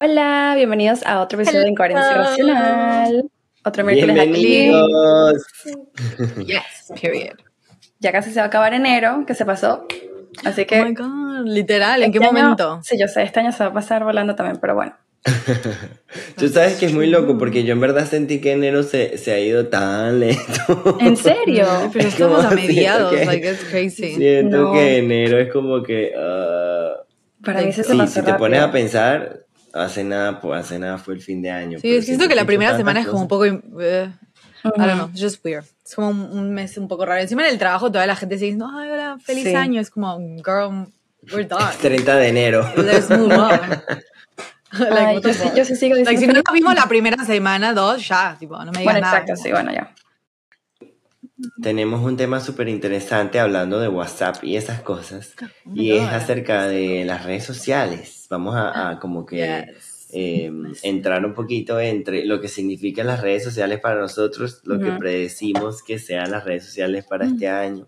Hola, bienvenidos a otro episodio de Incoherencia Racional. Otro miércoles Bienvenidos. Yes, period. Ya casi se va a acabar enero, que se pasó. Así que. Oh my god, literal, ¿en qué este año- momento? Sí, yo sé, este año se va a pasar volando también, pero bueno. Tú sabes que es muy loco porque yo en verdad sentí que enero se, se ha ido tan lento. ¿En serio? Pero Es como estamos a siento mediados, que- like it's crazy. Siento No. que enero es como que... ah, Para mí se, sí, si te rápido. pones a pensar, hace nada, pues, hace nada fue el fin de año. Sí, es siento que la primera semana es como un cosas. poco. eh, I don't know, just weird. Es como un, mes un poco raro. Encima en el trabajo toda la gente sigue diciendo, ay, hola, feliz Sí. año. Es como, girl, we're done. 30 de enero. Let's move on. Like, Ay, yo, sí, yo sí sigo Like, diciendo. si no nos vimos la primera semana, dos, ya, tipo, no me digas bueno, nada. exacto, sí, bueno, ya. Tenemos un tema súper interesante hablando de WhatsApp y esas cosas. Oh y es acerca de las redes sociales. Vamos a, a como que Yes. eh, entrar un poquito entre lo que significan las redes sociales para nosotros, lo que Ujú. predecimos que sean las redes sociales para este año.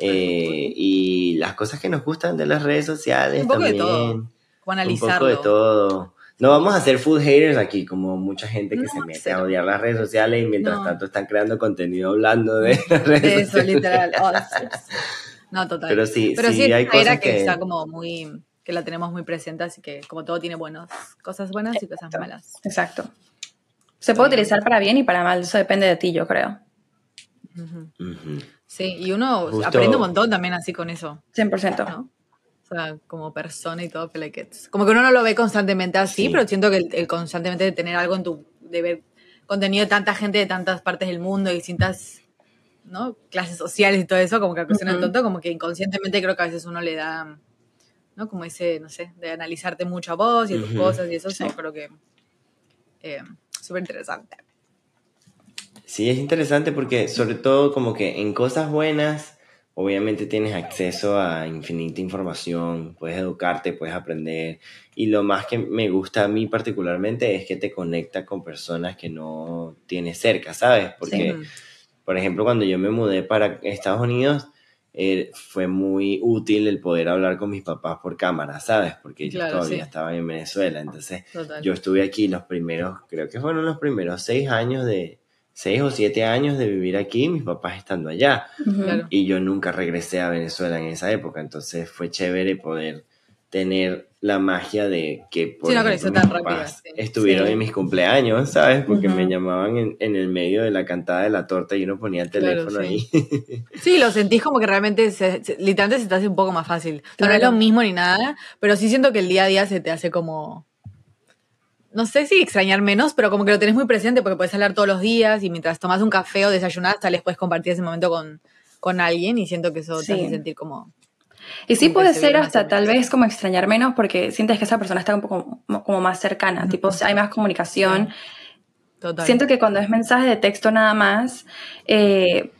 eh, y las cosas que nos gustan de las redes sociales Un poco de también. Un poco de todo. No vamos a ser food haters aquí, como mucha gente que No, se mete cero. a odiar las redes sociales y mientras No. tanto están creando contenido hablando de las redes De eso, sociales. literal. Oh, sí. no, total. Pero sí, Pero sí, sí, hay era cosas que, que... está como muy, que la tenemos muy presente, así que como todo tiene buenos, cosas buenas y cosas Exacto. malas. Exacto. Se puede Sí. utilizar para bien y para mal, eso depende de ti, yo creo. Sí, y uno Justo- aprende un montón también así con eso, 100%. ¿no? O sea, como persona y todo, it's- como que uno no lo ve constantemente así, Sí. pero siento que el, el constantemente de tener algo en tu, de ver contenido de tanta gente de tantas partes del mundo distintas, ¿no? Clases sociales y todo eso, como que aunque suene Ujú. tonto, como que inconscientemente creo que a veces uno le da, ¿no? Como ese, no sé, de analizarte mucho a vos y a tus Ujú. cosas y eso, Sí. yo creo que eh, súper interesante. Sí, es interesante porque sobre todo como que en cosas buenas, obviamente tienes acceso a infinita información, puedes educarte, puedes aprender. Y lo más que me gusta a mí particularmente es que te conecta con personas que no tienes cerca, ¿sabes? Porque, por ejemplo, cuando yo me mudé para Estados Unidos, eh, fue muy útil el poder hablar con mis papás por cámara, ¿sabes? Porque Claro, todavía sí. estaban en Venezuela. Entonces, Total. yo estuve aquí los primeros, creo que fueron los primeros seis años de, seis o siete años de vivir aquí, mis papás estando allá. Y yo nunca regresé a Venezuela en esa época, entonces fue chévere poder tener la magia de que por Sí, ejemplo, mis sí. estuvieron Sí. en mis cumpleaños, ¿sabes? Porque me llamaban en, en el medio de la cantada de la torta y uno ponía el Claro, teléfono sí. ahí. Sí, lo sentís como que realmente, se, se- literalmente se te hace un poco más fácil. No es lo mismo ni nada, pero sí siento que el día a día se te hace como, no sé si extrañar menos, pero como que lo tenés muy presente porque puedes hablar todos los días y mientras tomas un café o desayunás, tal vez puedes compartir ese momento con, con alguien y siento que eso Sí. te hace sentir como... Y sí puede se ser hasta tal vez como extrañar menos porque sientes que esa persona está un poco como más cercana, tipo hay más comunicación. Total. Siento que cuando es mensaje de texto nada más, eh,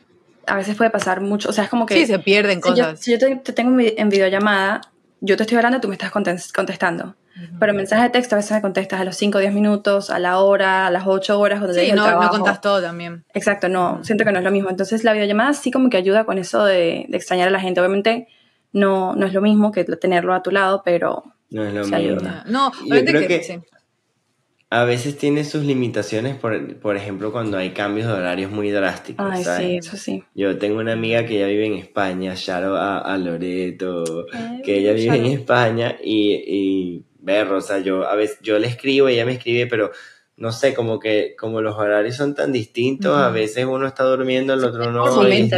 a veces puede pasar mucho, o sea, es como que... Sí, se pierden si yo, cosas. si yo te, te tengo en vi- en videollamada, yo te estoy hablando tú me estás contes- contestando. Pero en mensaje de texto a veces me contestas a los 5 o 10 minutos, a la hora, a las 8 horas, cuando Sí, no, no contás todo también. Exacto, no, siento que no es lo mismo. Entonces la videollamada sí como que ayuda con eso de, de extrañar a la gente. Obviamente no, no es lo mismo que tenerlo a tu lado, pero No es lo Se mismo. ayuda. No, Yo obviamente creo que, que- sí. A veces tiene sus limitaciones, por, por ejemplo, cuando hay cambios de horarios muy drásticos, ay, ¿sabes? sí, eso sí. Yo tengo una amiga que ella vive en España, Sharo a, a Loreto, Ay, que ella vive en. España y, y ver, o sea, yo a veces yo le escribo, ella me escribe, pero no sé, como que como los horarios son tan distintos, a veces uno está durmiendo, el otro no, y.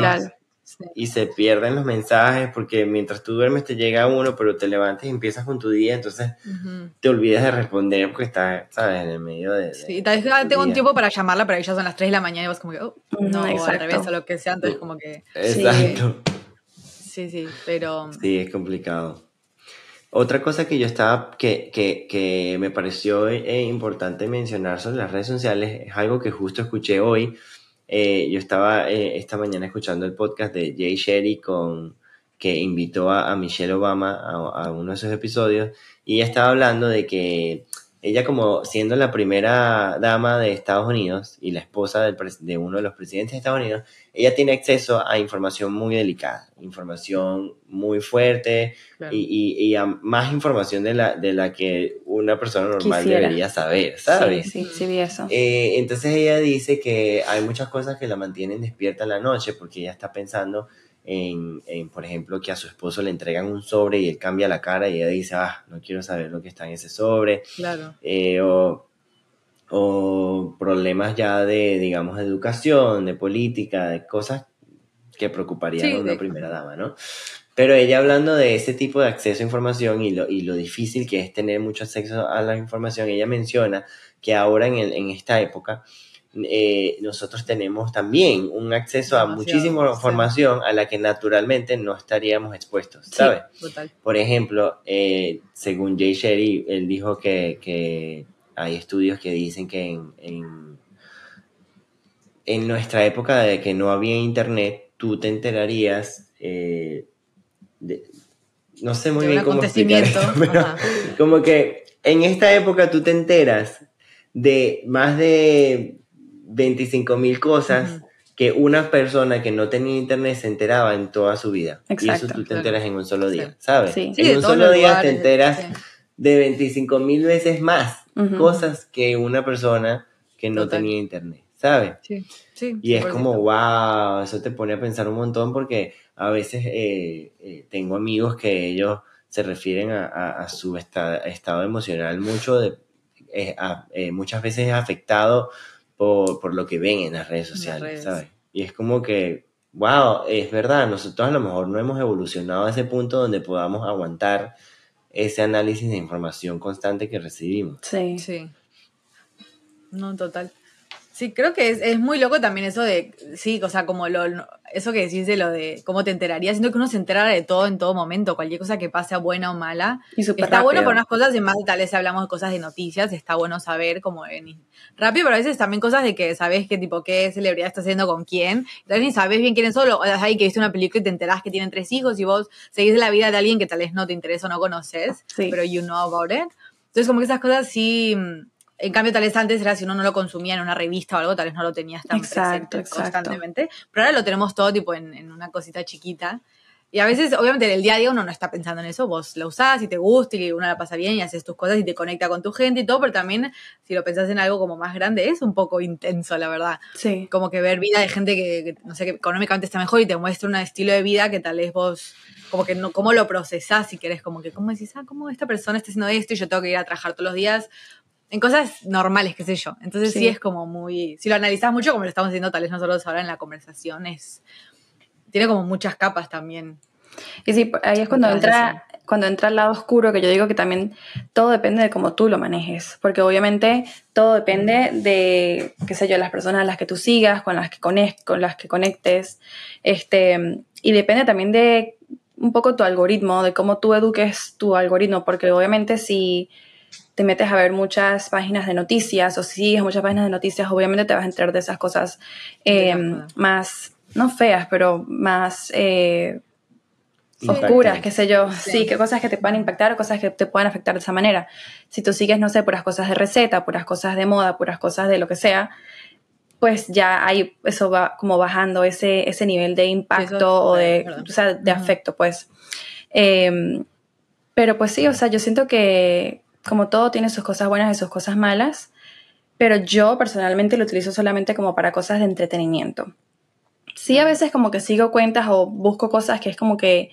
Sí. y se pierden los mensajes porque mientras tú duermes te llega uno, pero te levantas y empiezas con tu día, entonces te olvidas de responder porque estás, ¿sabes?, en el medio de... de- Sí, tal vez tengo un tiempo para llamarla, pero ya son las 3 de la mañana y vas como que, oh, Mm, no, o al revés, o lo que sea, entonces como que, Exacto. sí, sí, pero... Sí, es complicado. Otra cosa que yo estaba, que, que, que me pareció eh, importante mencionar sobre las redes sociales, es algo que justo escuché hoy. Eh, yo estaba eh, esta mañana escuchando el podcast de Jay Sherry con, que invitó a, Michelle Obama a, a uno de sus episodios y ella estaba hablando de que ella como siendo la primera dama de Estados Unidos y la esposa del de uno de los presidentes de Estados Unidos, ella tiene acceso a información muy delicada, información muy fuerte Claro. y, y- y a más información de la, de la que una persona normal Quisiera. debería saber, ¿sabes? Sí, sí, sí vi eso. Eh, entonces ella dice que hay muchas cosas que la mantienen despierta en la noche porque ella está pensando en, en, por ejemplo, que a su esposo le entregan un sobre y él cambia la cara y ella dice, ah, no quiero saber lo que está en ese sobre, Claro. Eh, o, o problemas ya de, digamos, de educación, de política, de cosas que preocuparían Sí, a una de- primera dama, ¿no? Pero ella hablando de ese tipo de acceso a información y lo, y lo difícil que es tener mucho acceso a la información, ella menciona que ahora en, el- en esta época eh, nosotros tenemos también un acceso a muchísima sí. información a la que naturalmente no estaríamos expuestos, Sí. ¿sabes? Total. Por ejemplo, eh, según Jay Sherry, él dijo que, que hay estudios que dicen que en, en, en nuestra época de que no había internet, tú te enterarías, eh, de- no sé muy De un bien cómo explicar acontecimiento. esto, pero Ajá. como que en esta época tú te enteras de más de 25 mil cosas Ujú. que una persona que no tenía internet se enteraba en toda su vida. y eso Exacto, tú te claro. enteras en un solo día, Sí. ¿sabes? Sí. Sí, en un solo día lugares, te enteras sí. de 25 mil veces más Ujú. cosas que una persona que no Total. tenía internet, ¿sabes? Sí, sí. Y es 100%. como, wow, eso te pone a pensar un montón porque a veces eh, eh, tengo amigos que ellos se refieren a, a- a su esta- estado emocional mucho, de, eh, a- eh, muchas veces es afectado por, por lo que ven en las redes las sociales, redes. ¿sabes? Y es como que, wow, es verdad, nosotros a lo mejor no hemos evolucionado a ese punto donde podamos aguantar ese análisis de información constante que recibimos. Sí. Sí. No, total. Sí, creo que es, es muy loco también eso de, sí, o sea, como lo, eso que decís de lo de cómo te enterarías, siento que uno se entera de todo en todo momento, cualquier cosa que pase buena o mala. Y Está bueno rápido. por unas cosas y más tal vez hablamos de cosas de noticias, está bueno saber como en, rápido, pero a veces también cosas de que sabes qué tipo, qué celebridad está haciendo con quién, tal vez ni sabes bien quién es solo, o sea, ahí que viste una película y te enterás que tienen tres hijos y vos seguís la vida de alguien que tal vez no te interesa o no conoces, Sí. pero you know about it. Entonces como que esas cosas sí, mm, en cambio tal vez antes era si uno no lo consumía en una revista o algo, tal vez no lo tenías tan Exacto, presente exacto. constantemente, pero ahora lo tenemos todo tipo en, en una cosita chiquita. Y a veces, obviamente, en el día a día uno no está pensando en eso, vos la usás y te gusta y uno la pasa bien y haces tus cosas y te conecta con tu gente y todo, pero también si lo pensás en algo como más grande es un poco intenso, la verdad. Sí. Como que ver vida de gente que, que, no sé, que económicamente está mejor y te muestra un estilo de vida que tal vez vos, como que no, cómo lo procesás si querés, como que, ¿cómo decís, ah, cómo esta persona está haciendo esto y yo tengo que ir a trabajar todos los días? En cosas normales, qué sé yo. Entonces sí, Sí. es como muy, si lo analizás mucho, como lo estamos diciendo tal vez nosotros ahora en la conversación, es, tiene como muchas capas también. Y sí, ahí es cuando entra, cuando entra el lado oscuro, que yo digo que también todo depende de cómo tú lo manejes, porque obviamente todo depende de, qué sé yo, las personas a las que tú sigas, con las que, conec- con las que conectes, este, y depende también de un poco tu algoritmo, de cómo tú eduques tu algoritmo, porque obviamente si te metes a ver muchas páginas de noticias o si sigues muchas páginas de noticias, obviamente te vas a enterar de esas cosas eh, Feas, más, no feas, pero más... eh, oscuras, qué sé yo, Sí. sí, que cosas que te puedan impactar o cosas que te puedan afectar de esa manera. Si tú sigues, no sé, puras cosas de receta, puras cosas de moda, puras cosas de lo que sea, pues ya hay, eso va como bajando ese, ese nivel de impacto Eso, o de, o sea, de afecto, pues. Eh, pero pues sí, o sea, yo siento que como todo tiene sus cosas buenas y sus cosas malas, pero yo personalmente lo utilizo solamente como para cosas de entretenimiento. Sí, a veces como que sigo cuentas o busco cosas que es como que,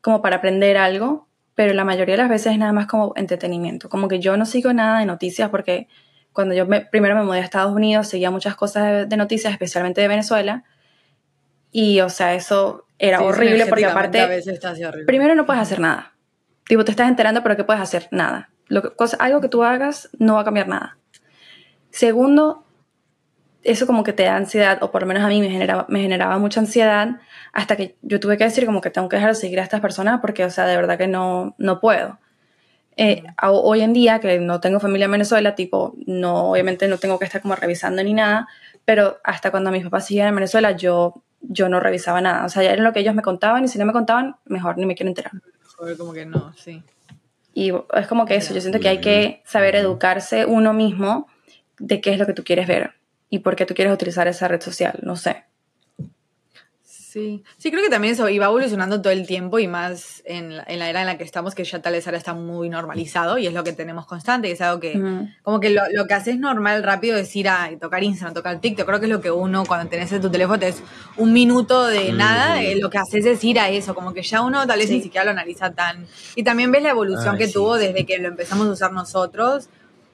como para aprender algo, pero la mayoría de las veces es nada más como entretenimiento. Como que yo no sigo nada de noticias porque cuando yo me- primero me mudé a Estados Unidos seguía muchas cosas de, de noticias, especialmente de Venezuela. Y, o sea, eso era Sí, horrible porque aparte... A veces está así horrible. Primero no puedes hacer nada. Tipo, te estás enterando, pero ¿qué puedes hacer? Nada. Lo que, cosa, algo que tú hagas no va a cambiar nada. Segundo, eso como que te da ansiedad, o por lo menos a mí me generaba, me generaba mucha ansiedad, hasta que yo tuve que decir como que tengo que dejar de seguir a estas personas porque, o sea, de verdad que no, no puedo. Eh, hoy en día, que no tengo familia en Venezuela, tipo, no, obviamente no tengo que estar como revisando ni nada, pero hasta cuando mis papás seguían en Venezuela, yo, yo no revisaba nada. O sea, ya era lo que ellos me contaban y si no me contaban, mejor ni me quiero enterar. Joder, como que no, sí. Y es como que eso, yo siento que hay que saber educarse uno mismo de qué es lo que tú quieres ver y por qué tú quieres utilizar esa red social, no sé. Sí, sí, creo que también eso iba evolucionando todo el tiempo y más en la, en la, era en la que estamos, que ya tal vez ahora está muy normalizado y es lo que tenemos constante, y es algo que, como que lo, lo, que haces normal, rápido, es ir a tocar Instagram, tocar TikTok. Creo que es lo que uno, cuando tenés en tu teléfono, es un minuto de nada, eh, lo que haces es ir a eso, como que ya uno tal vez ni siquiera lo analiza tan. Y también ves la evolución que tuvo desde que lo empezamos a usar nosotros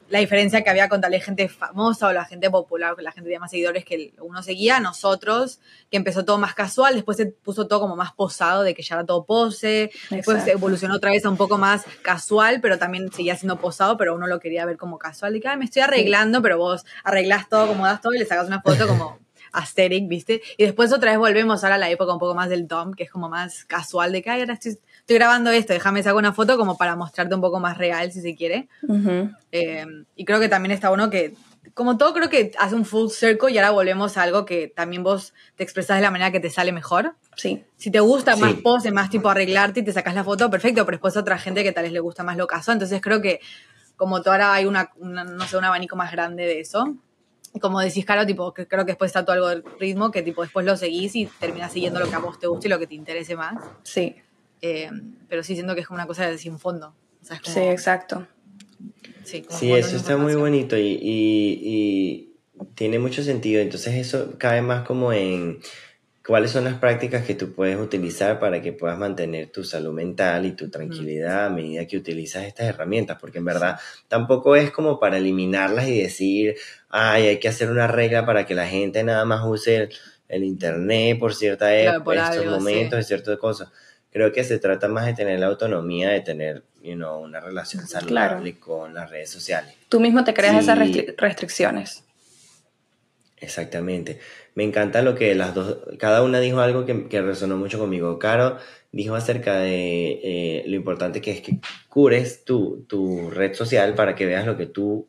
la diferencia que había con tal gente famosa o la gente popular, la gente de más seguidores que uno seguía, nosotros, que empezó todo más casual, después se puso todo como más posado, de que ya era todo pose, después evolucionó otra vez a un poco más casual, pero también seguía siendo posado, pero uno lo quería ver como casual, de que, me estoy arreglando, pero vos arreglás todo, como das todo y le sacas una foto como aesthetic, ¿viste? Y después otra vez volvemos ahora a la época un poco más del Tom, que es como más casual, de que, ay, ahora estoy estoy grabando esto, déjame sacar una foto como para mostrarte un poco más real, si se quiere. Eh, y creo que también está bueno que, como todo, creo que hace un full circle y ahora volvemos a algo que también vos te expresas de la manera que te sale mejor. Sí. Si te gusta más pose, más tipo arreglarte y te sacas la foto, perfecto, pero después otra gente que tal vez le gusta más lo caso. Entonces creo que como tú ahora hay una, no sé, un abanico más grande de eso. Y como decís, Caro, tipo, que creo que después está todo algo del ritmo, que tipo después lo seguís y terminas siguiendo lo que a vos te guste y lo que te interese más. Sí. Eh, pero sí siento que es como una cosa de sin fondo. sí, exacto. Sí, eso está muy bonito y, y, tiene mucho sentido. Entonces eso cae más como en cuáles son las prácticas que tú puedes utilizar para que puedas mantener tu salud mental y tu tranquilidad a medida que utilizas estas herramientas, porque en verdad tampoco es como para eliminarlas y decir, ay, hay que hacer una regla para que la gente nada más use el, internet por cierta época, por estos momentos, y ciertas cosas creo que se trata más de tener la autonomía, de tener you know, una relación saludable con las redes sociales. Tú mismo te creas esas restricciones. Exactamente. Me encanta lo que las dos, cada una dijo algo que, que resonó mucho conmigo. Caro dijo acerca de eh, lo importante que es que cures tu, tu red social para que veas lo que tú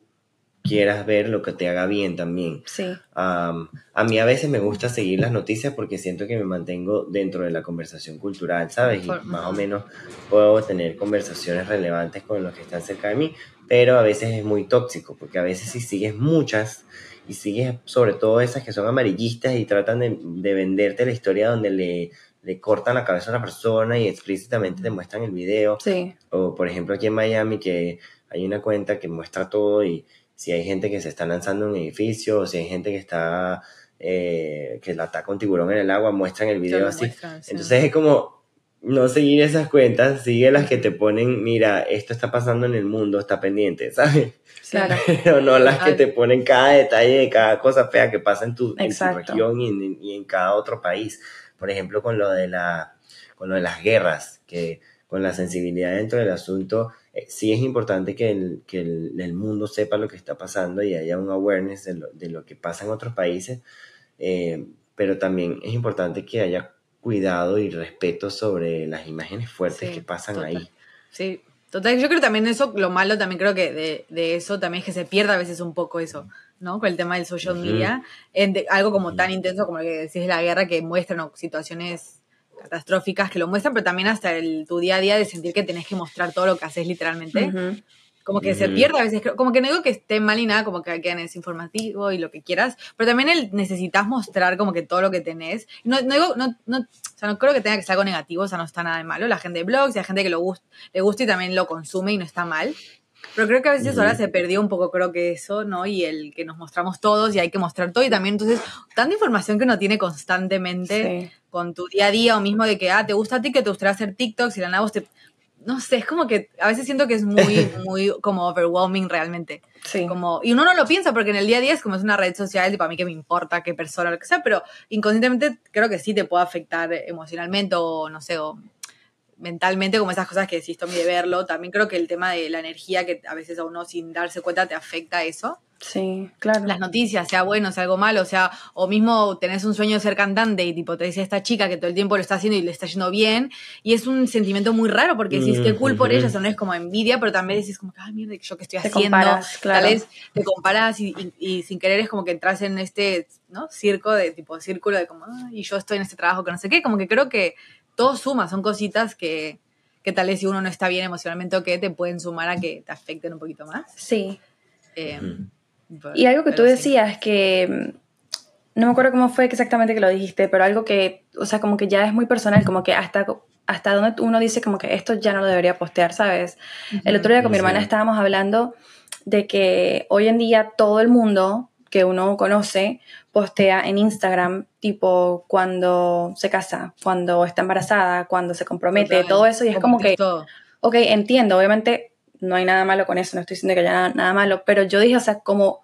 quieras ver lo que te haga bien también. Sí. a mí a veces me gusta seguir las noticias porque siento que me mantengo dentro de la conversación cultural, ¿sabes? Y más o menos puedo tener conversaciones relevantes con los que están cerca de mí, pero a veces es muy tóxico porque a veces si sigues muchas y sigues sobre todo esas que son amarillistas y tratan de, de venderte la historia donde le le cortan la cabeza a una persona y explícitamente te muestran el video. Sí. O por ejemplo aquí en Miami que hay una cuenta que muestra todo y si hay gente que se está lanzando un edificio, o si hay gente que está, eh, que la ataca un tiburón en el agua, muestran el video así. Entonces es como no seguir esas cuentas, sigue las que te ponen, mira, esto está pasando en el mundo, está pendiente, ¿sabes? Claro. Pero no las que te ponen cada detalle de cada cosa fea que pasa en tu, región y en, y en, cada otro país. Por ejemplo, con lo de la, con lo de las guerras, que con la sensibilidad dentro del asunto, sí es importante que, el, que el, mundo sepa lo que está pasando y haya un awareness de lo, de lo que pasa en otros países, eh, pero también es importante que haya cuidado y respeto sobre las imágenes fuertes que pasan ahí. Sí, total. Yo creo también eso, lo malo también creo que de, de, eso también es que se pierde a veces un poco eso, ¿no? Con el tema del social media, en algo como tan intenso como lo que decís de la guerra que muestran situaciones catastróficas que lo muestran, pero también hasta el, tu día a día de sentir que tenés que mostrar todo lo que haces literalmente. Como que se pierde a veces, como que no digo que esté mal y nada, como que queden es informativo y lo que quieras, pero también el, necesitas mostrar como que todo lo que tenés. No, no digo, no, no, o sea, no creo que tenga que ser algo negativo, o sea, no está nada de malo. La gente de blogs y hay gente que lo le gusta y también lo consume y no está mal. Pero creo que a veces ahora se perdió un poco, creo que eso, ¿no? Y el que nos mostramos todos y hay que mostrar todo y también entonces tanta información que uno tiene constantemente con tu día a día o mismo de que, ah, te gusta a ti que te gustaría hacer TikToks y la nada vos te... No sé, es como que a veces siento que es muy, muy como overwhelming realmente. Sí. Como, y uno no lo piensa porque en el día a día es como es una red social, tipo a mí que me importa qué persona, lo que sea, pero inconscientemente creo que sí te puede afectar emocionalmente o no sé, o mentalmente, como esas cosas que decís, Tommy, de verlo. También creo que el tema de la energía que a veces a uno sin darse cuenta te afecta eso. Sí, claro. Las noticias, sea bueno, sea algo malo, o sea, o mismo tenés un sueño de ser cantante y tipo te dice esta chica que todo el tiempo lo está haciendo y le está yendo bien, y es un sentimiento muy raro porque decís que cool por ella, o sea, no es como envidia, pero también decís como, ay, mierda, yo que estoy haciendo, comparas, claro. tal vez te comparas y, y, sin querer es como que entras en este, ¿no? Circo de tipo, círculo de como, y yo estoy en este trabajo que no sé qué, como que creo que todo suma, son cositas que, que tal vez si uno no está bien emocionalmente o que te pueden sumar a que te afecten un poquito más. Sí. Eh, Ujú. Y algo que tú sí. decías que no me acuerdo cómo fue exactamente que lo dijiste, pero algo que, o sea, como que ya es muy personal, como que hasta hasta donde uno dice como que esto ya no lo debería postear, ¿sabes? El otro día con mi Sí. hermana estábamos hablando de que hoy en día todo el mundo que uno conoce postea en Instagram, tipo cuando se casa, cuando está embarazada, cuando se compromete, Total. todo eso, y es como que, todo. ok, entiendo, obviamente no hay nada malo con eso, no estoy diciendo que haya nada, nada malo, pero yo dije, o sea, como,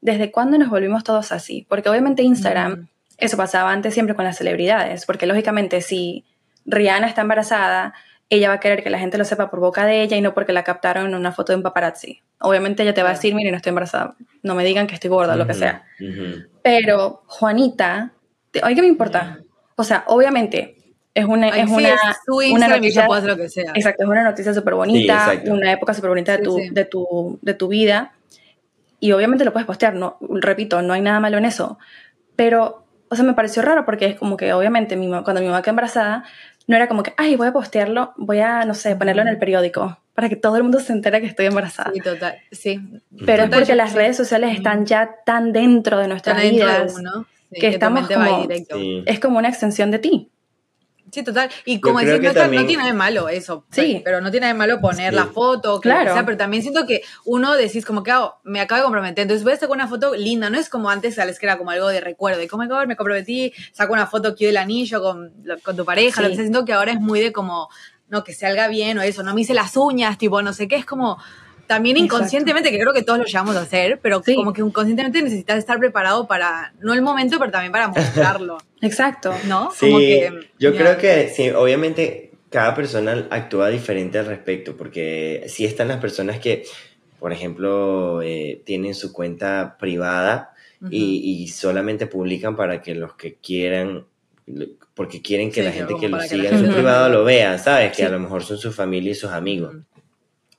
¿desde cuándo nos volvimos todos así? Porque obviamente Instagram, Mm. eso pasaba antes siempre con las celebridades, porque lógicamente si Rihanna está embarazada, ella va a querer que la gente lo sepa por boca de ella y no porque la captaron en una foto de un paparazzi. Obviamente ella te va a decir, mire, no estoy embarazada, no me digan que estoy gorda, lo que sea. ujú. Pero Juanita, oye, ¿qué me importa? O sea, obviamente es una, Ay, es sí, una, es una noticia ella puede hacer lo que sea. Exacto, es una noticia súper bonita, Sí, una época súper bonita de, Sí, tu, sí. de, tu, de tu vida. Y obviamente lo puedes postear, no, repito, no hay nada malo en eso. Pero, o sea, me pareció raro porque es como que obviamente mi cuando mi mamá quedó embarazada, no era como que, ay, voy a postearlo, voy a, no sé, ponerlo en el periódico para que todo el mundo se entere que estoy embarrazada. Sí, total. Sí. Pero es Total, porque yo- las redes sociales están ya tan dentro de nuestras dentro de vidas. uno. sí, que estamos como- directo. Sí. Es como una extensión de ti. Sí, total. Y como que no, también- no tiene nada de malo eso. Sí. Pero no tiene nada de malo poner Sí. la foto, Claro. sea, pero también siento que uno decís como que ah, me acabo de comprometer. Entonces voy a sacar una foto linda. No es como antes, sabes que era como algo de recuerdo. Y como "Oh me comprometí, saco una foto que del anillo con, con tu pareja. Lo que sea. Siento que ahora es muy de como, no, que salga bien o eso. No me hice las uñas, tipo, no sé qué. Es como. También Exacto. inconscientemente, que creo que todos lo llevamos a hacer, pero Sí. como que inconscientemente necesitas estar preparado para, no el momento, pero también para mostrarlo, Exacto. ¿no? Sí, Como que, yo ya. creo que sí, obviamente cada persona actúa diferente al respecto, porque sí están las personas que, por ejemplo, eh, tienen su cuenta privada y, y solamente publican para que los que quieran, porque quieren que Sí, la gente que lo siga en su privado lo vea, ¿sabes? Que Sí. a lo mejor son su familia y sus amigos.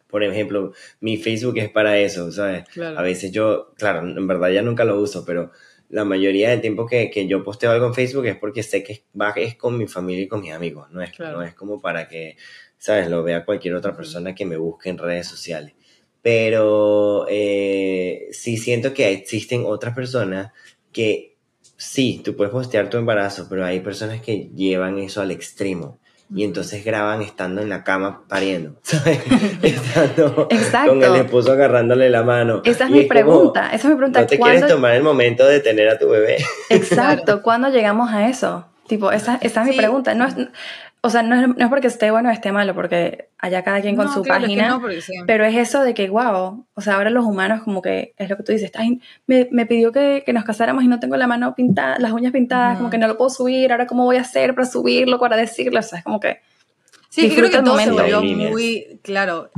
Por ejemplo, mi Facebook es para eso, ¿sabes? Claro. A veces yo, claro, en verdad ya nunca lo uso, pero la mayoría del tiempo que, que yo posteo algo en Facebook es porque sé que es, va- es con mi familia y con mis amigos, no es, Claro. no es como para que, ¿sabes? Lo vea cualquier otra persona que me busque en redes sociales. Pero eh, sí siento que existen otras personas que sí, tú puedes postear tu embarazo, pero hay personas que llevan eso al extremo. Y entonces graban estando en la cama pariendo, ¿sabes? Estando Exacto. con el esposo agarrándole la mano. Esa es Y mi como, pregunta. Esa es mi pregunta. No te quieres ¿Cuándo- tomar el momento de tener a tu bebé. Exacto, ¿cuándo llegamos a eso? Tipo, esa, esa es mi pregunta. No es, o sea, no es, no es porque esté bueno o esté malo, porque allá cada quien con No, su claro, es que página. no, porque sí. Pero es eso de que, wow, o sea, ahora los humanos como que, es lo que tú dices, "Ay, me, me pidió que, que nos casáramos y no tengo la mano pintada, las uñas pintadas, como que no lo puedo subir, ahora cómo voy a hacer para subirlo, para decirlo, o sea, es como que... Sí, creo que todo se momento. volvió Hay líneas. muy claro.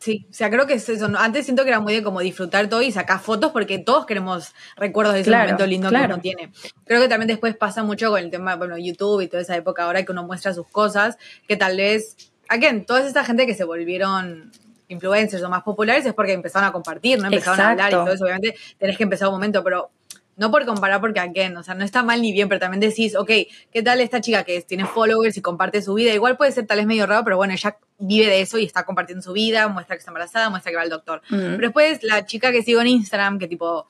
Sí, o sea, creo que es eso. Antes siento que era muy de como disfrutar todo y sacar fotos porque todos queremos recuerdos de ese Claro, momento lindo claro. que uno tiene. Creo que también después pasa mucho con el tema, bueno, YouTube y toda esa época ahora que uno muestra sus cosas, que tal vez, again, toda esta gente que se volvieron influencers o más populares es porque empezaron a compartir, ¿no? Empezaron a hablar y Exacto. todo eso. Obviamente tenés que empezar un momento, pero no por comparar porque, again, o sea, no está mal ni bien, pero también decís, ok, ¿qué tal esta chica que tiene followers y comparte su vida? Igual puede ser tal vez medio raro, pero bueno, ella vive de eso y está compartiendo su vida, muestra que está embarazada, muestra que va al doctor. mm, Pero después la chica que sigo en Instagram, que tipo,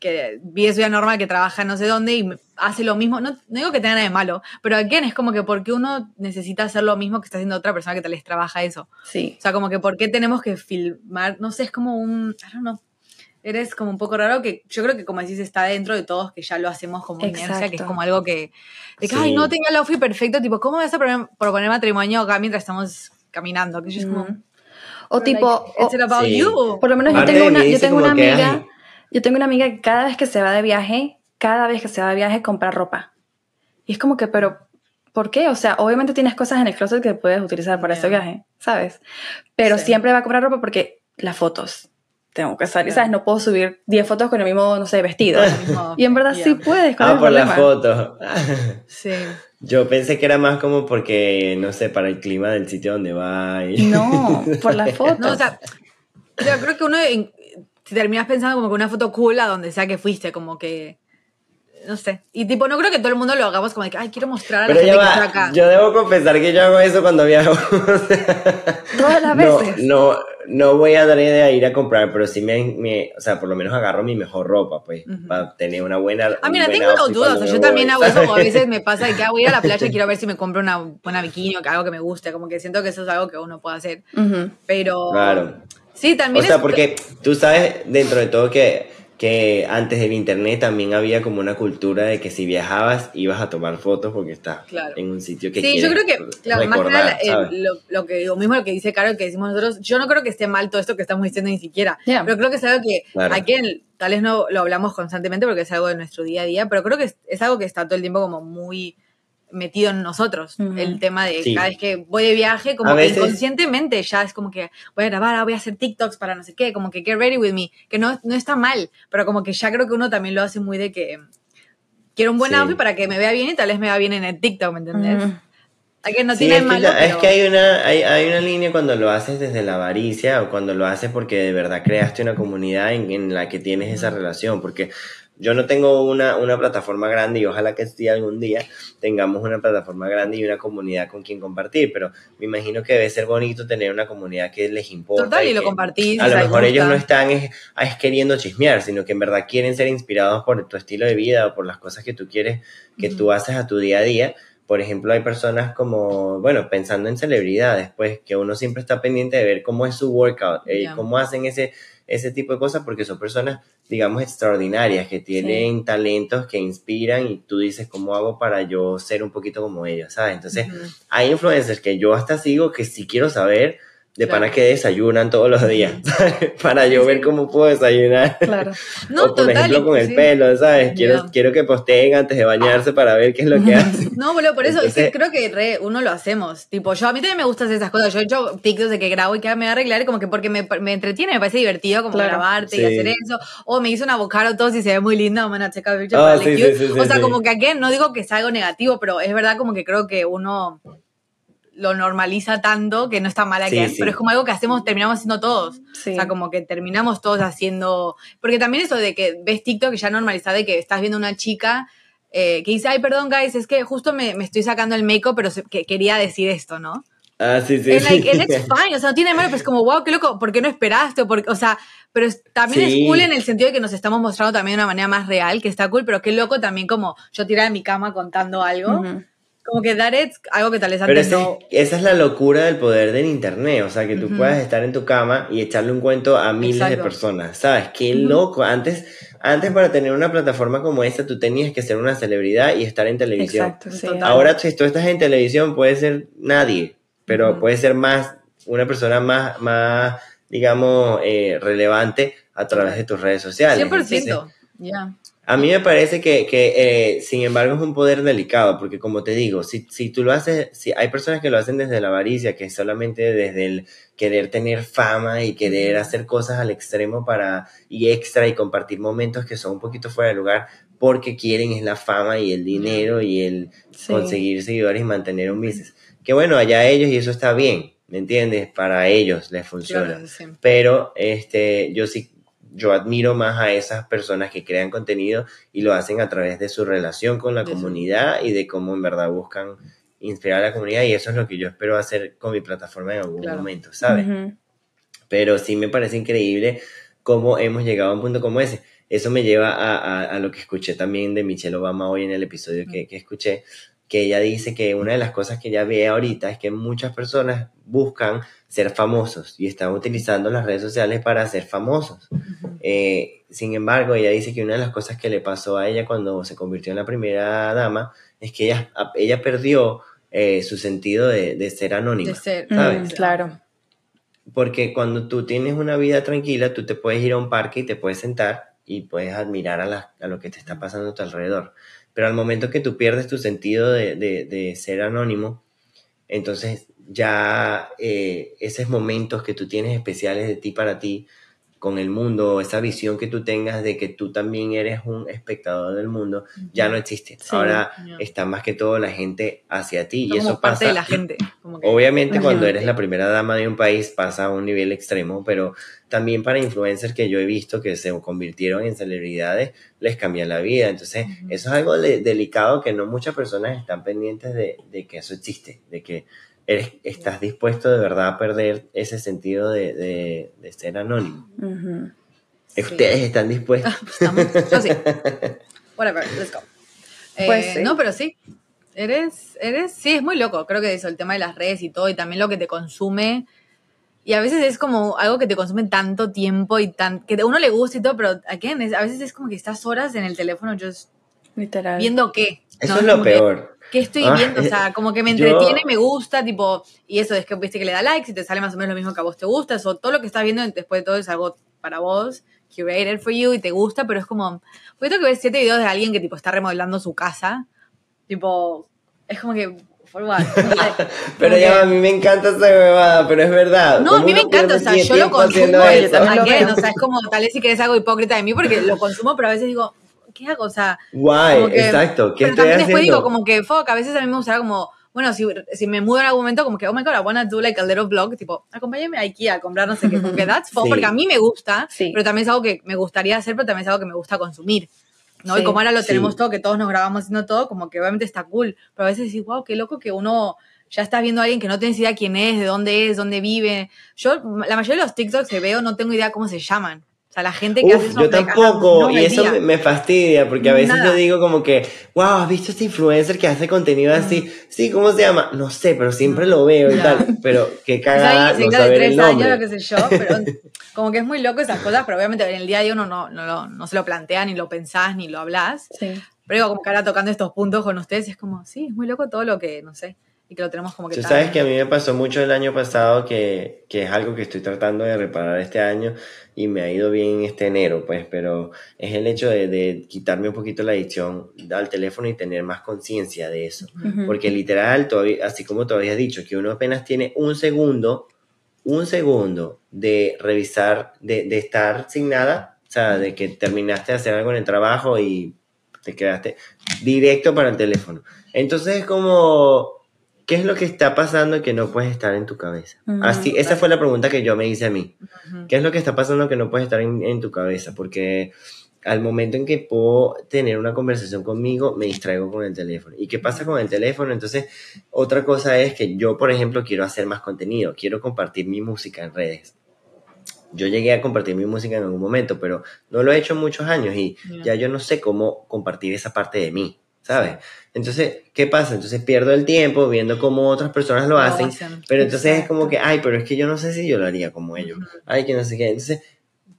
que vive su vida normal, que trabaja no sé dónde y hace lo mismo, no, no digo que tenga nada de malo, pero again, es como que porque uno necesita hacer lo mismo que está haciendo otra persona que tal vez trabaja eso. sí, O sea, como que por qué tenemos que filmar, no sé, es como un, I don't know, eres como un poco raro que yo creo que como decís está dentro de todos que ya lo hacemos como inercia, que es Exacto. como algo que, de que, Sí. ay, no tenga el outfit perfecto, tipo, ¿cómo vas a proponer, matrimonio acá mientras estamos caminando? Que yo es como, mm. O tipo, like, it's about Sí. you. por lo menos yo tengo una, yo tengo una que, amiga, ay. yo tengo una amiga que cada vez que se va de viaje, cada vez que se va de viaje compra ropa. Y es como que, pero, ¿por qué? O sea, obviamente tienes cosas en el closet que puedes utilizar para ese viaje, ¿sabes? Pero Sí. siempre va a comprar ropa porque las fotos. Tengo que salir, Claro. ¿sabes? No puedo subir 10 fotos con el mismo, no sé, vestido. mismo y en verdad sí puedes, ¿cuál es Ah, por la problema? foto. Sí. Yo pensé que era más como porque, no sé, para el clima del sitio donde va. y- No, por la foto. No, o sea, o sea, creo que uno, en- si terminas pensando como que una foto cool a donde sea que fuiste, como que, no sé. Y tipo, no creo que todo el mundo lo hagamos como de que, ay, quiero mostrar a la Pero gente ya que va, está acá. yo debo confesar que yo hago eso cuando viajo. Todas las no, veces. no, no voy a dar idea de ir a comprar, pero sí me, me- o sea, por lo menos agarro mi mejor ropa, pues, Ujú. para tener una buena. Ah, mira, tengo outfit dudas. O sea, yo también hago eso, a veces me pasa de que ah, voy a ir a la playa y quiero ver si me compro una buena bikini o que algo que me guste. Como que siento que eso es algo que uno puede hacer. Ujú. Pero. Claro. Sí, también O sea, es- porque tú sabes dentro de todo que, que antes del internet también había como una cultura de que si viajabas ibas a tomar fotos porque estás Claro. en un sitio que Sí, yo creo que, claro, más que recordar, nada, eh, lo, lo que, lo mismo lo que dice Caro, que decimos nosotros, yo no creo que esté mal todo esto que estamos diciendo ni siquiera, pero creo que es algo que Claro. aquí en- tal vez no lo hablamos constantemente porque es algo de nuestro día a día, pero creo que es, es algo que está todo el tiempo como muy metido en nosotros, Ujú. el tema de Sí. cada vez que voy de viaje, como A que inconscientemente ya es como que voy a grabar, ah, voy a hacer TikToks para no sé qué, como que get ready with me, que no, no está mal, pero como que ya creo que uno también lo hace muy de que quiero un buen Sí. outfit para que me vea bien y tal vez me vea bien en el TikTok, ¿me entendés? Ujú. Hay que no Sí, tiene es que, malo, es pero- que hay una, hay, hay una línea cuando lo haces desde la avaricia o cuando lo haces porque de verdad creaste una comunidad en, en la que tienes esa relación. Porque yo no tengo una, una plataforma grande y ojalá que sí algún día tengamos una plataforma grande y una comunidad con quien compartir, pero me imagino que debe ser bonito tener una comunidad que les importa. Total, y lo compartís. A lo mejor ellos no están es, es queriendo chismear, sino que en verdad quieren ser inspirados por tu estilo de vida o por las cosas que tú quieres, que tú haces a tu día a día. Por ejemplo, hay personas como, bueno, pensando en celebridades, pues, que uno siempre está pendiente de ver cómo es su workout, eh, cómo hacen ese, ese tipo de cosas, porque son personas, digamos, extraordinarias, que tienen talentos que inspiran y tú dices, ¿cómo hago para yo ser un poquito como ellos, sabes? Entonces, hay influencers que yo hasta sigo que sí quiero saber de Claro. pana que desayunan todos los días, ¿sabes? Para yo ver cómo puedo desayunar. Claro. No, o por total. ejemplo con el sí. pelo, ¿sabes? Quiero, quiero que posteen antes de bañarse para ver qué es lo que hacen. No, boludo, por eso es que creo que re, uno lo hacemos. Tipo, yo a mí también me gustan esas cosas. Yo he hecho TikToks de que grabo y que me voy a arreglar, como que porque me, me entretiene, me parece divertido como Claro. grabarte y hacer eso. O me hizo un avocado todo y se ve muy para sí, cute. sí, sí, sí, O sea, sí. como que aquí no digo que sea algo negativo, pero es verdad como que creo que uno lo normaliza tanto que no está mal aquí, Sí, sí. pero es como algo que hacemos, terminamos haciendo todos. Sí. O sea, como que terminamos todos haciendo. Porque también eso de que ves TikTok ya normalizado de que estás viendo una chica eh, que dice, ay, perdón, guys, es que justo me, me estoy sacando el make-up, pero se- que quería decir esto, ¿no? Ah, sí, sí. Sí. like, and it's fine, o sea, no tiene malo, pero es como, wow, qué loco, ¿por qué no esperaste? O, por- o sea, pero es- también Sí. es cool en el sentido de que nos estamos mostrando también de una manera más real, que está cool, pero qué loco también como yo tirada en mi cama contando algo. Ujú. Como que dar es algo que tal vez Pero antes ese- no. esa es la locura del poder del internet, o sea, que tú puedas estar en tu cama y echarle un cuento a miles de personas, ¿sabes? Qué Ujú. loco. Antes, antes para tener una plataforma como esta, tú tenías que ser una celebridad y estar en televisión. Exacto, sí. Ahora, si tú estás en televisión, puede ser nadie, pero Ujú. puede ser más, una persona más, más digamos, eh, relevante a través de tus redes sociales. 100%. Entonces, A mí me parece que, que, eh, sin embargo, es un poder delicado, porque como te digo, si, si tú lo haces, si hay personas que lo hacen desde la avaricia, que es solamente desde el querer tener fama y querer hacer cosas al extremo para, y extra y compartir momentos que son un poquito fuera de lugar, porque quieren es la fama y el dinero y el Sí. conseguir seguidores y mantener un business. Que bueno, allá ellos y eso está bien, ¿me entiendes? Para ellos les funciona Claro, sí. pero este, yo sí, yo admiro más a esas personas que crean contenido y lo hacen a través de su relación con la comunidad y de cómo en verdad buscan inspirar a la comunidad y eso es lo que yo espero hacer con mi plataforma en algún Claro. momento, ¿sabes? Pero sí me parece increíble cómo hemos llegado a un punto como ese. Eso me lleva a, a- a lo que escuché también de Michelle Obama hoy en el episodio que, que escuché, que ella dice que una de las cosas que ella ve ahorita es que muchas personas buscan ser famosos y están utilizando las redes sociales para ser famosos. Eh, sin embargo, ella dice que una de las cosas que le pasó a ella cuando se convirtió en la primera dama es que ella, ella perdió eh, su sentido de, de ser anónima. De ser, ¿sabes? Mm, claro. Porque cuando tú tienes una vida tranquila, tú te puedes ir a un parque y te puedes sentar y puedes admirar a, la- a lo que te está pasando a tu alrededor. Pero al momento que tú pierdes tu sentido de, de- ser anónimo, entonces ya eh, esos momentos que tú tienes especiales de ti para ti con el mundo, esa visión que tú tengas de que tú también eres un espectador del mundo, ya no existe. Sí, Ahora está más que todo la gente hacia ti y eso parte pasa. de la gente. como que- Obviamente cuando eres la primera dama de un país pasa a un nivel extremo, pero también para influencers que yo he visto que se convirtieron en celebridades, les cambia la vida. Entonces, eso es algo de- delicado que no muchas personas están pendientes de, de que eso existe, de que eres, estás dispuesto de verdad a perder ese sentido de, de- de ser anónimo. Ustedes están dispuestos. Estamos- yo sí. Whatever, let's go. Eh, Pues sí. No, pero sí. Eres, eres, sí, es muy loco. Creo que eso, el tema de las redes y todo, y también lo que te consume. Y a veces es como algo que te consume tanto tiempo y tan, que a uno le gusta y todo, pero again, es- a veces es como que estás horas en el teléfono just Literal. viendo qué. Eso ¿no? es lo que, peor. ¿Qué estoy Ah, viendo? O sea, como que me yo- entretiene, me gusta, tipo, y eso es que viste que le da likes y te sale más o menos lo mismo que a vos te gusta, eso, todo lo que estás viendo después de todo es algo para vos, curated for you y te gusta, pero es como, porque tengo que ver siete videos de alguien que tipo está remodelando su casa, tipo, es como que, Pero ya, que- a mí me encanta esa bebada, pero es verdad. no, a ¿Cómo mí me encanta, o sea, yo lo consumo, veo. o sea, es como, tal vez si querés algo hipócrita de mí porque lo consumo, pero a veces digo, ¿qué hago? O sea, Guay, que- exacto. ¿Qué pero estoy también después digo como que fuck, a veces a mí me gustaría como bueno, si, si me mudo en algún momento, como que, oh my god, I wanna do like a little vlog, tipo, acompáñame a IKEA a comprar no sé qué, como que that's fun, Sí. porque a mí me gusta, Sí. pero también es algo que me gustaría hacer, pero también es algo que me gusta consumir, ¿no? Sí. Y como ahora lo Sí. tenemos todo, que todos nos grabamos haciendo todo, como que obviamente está cool, pero a veces decís, wow, qué loco que uno ya está viendo a alguien que no tienes idea quién es, de dónde es, dónde vive. Yo, la mayoría de los TikToks que veo no tengo idea cómo se llaman. O sea, la gente que Uf, hace eso yo tampoco, no y me eso me, me fastidia, porque a veces Nada. yo digo como que, wow, ¿has visto este influencer que hace contenido así? Sí, ¿cómo se llama? No sé, pero siempre lo veo y Ya. tal, pero qué O sea, cagada ahí, no de saber el tres años, nombre. lo que sé yo, pero como que es muy loco esas cosas, pero obviamente en el día a día uno no, no, lo- no se lo plantea, ni lo pensás, ni lo hablas. Sí. Pero digo, como que ahora tocando estos puntos con ustedes, es como, sí, es muy loco todo lo que, no sé, y que lo tenemos como que Tú sabes que a mí me pasó mucho el año pasado que, que es algo que estoy tratando de reparar este año y me ha ido bien este enero, pues, pero es el hecho de, de quitarme un poquito la adicción al teléfono y tener más conciencia de eso. Ujú. Porque literal, todavía, así como tú habías dicho, que uno apenas tiene un segundo, un segundo de revisar, de, de estar sin nada, o sea, de que terminaste de hacer algo en el trabajo y te quedaste directo para el teléfono. Entonces es como, ¿qué es lo que está pasando que no puedes estar en tu cabeza? Así, esa claro. fue la pregunta que yo me hice a mí. ¿Qué es lo que está pasando que no puedes estar en, en tu cabeza? Porque al momento en que puedo tener una conversación conmigo, me distraigo con el teléfono. ¿Y qué pasa con el teléfono? Entonces, otra cosa es que yo, por ejemplo, quiero hacer más contenido, quiero compartir mi música en redes. Yo llegué a compartir mi música en algún momento, pero no lo he hecho en muchos años y ya yo no sé cómo compartir esa parte de mí, ¿sabes? Entonces, ¿qué pasa? Entonces pierdo el tiempo viendo cómo otras personas lo hacen, hacen. pero entonces es como que, ay, pero es que yo no sé si yo lo haría como ellos. Ay, que no sé qué. Entonces,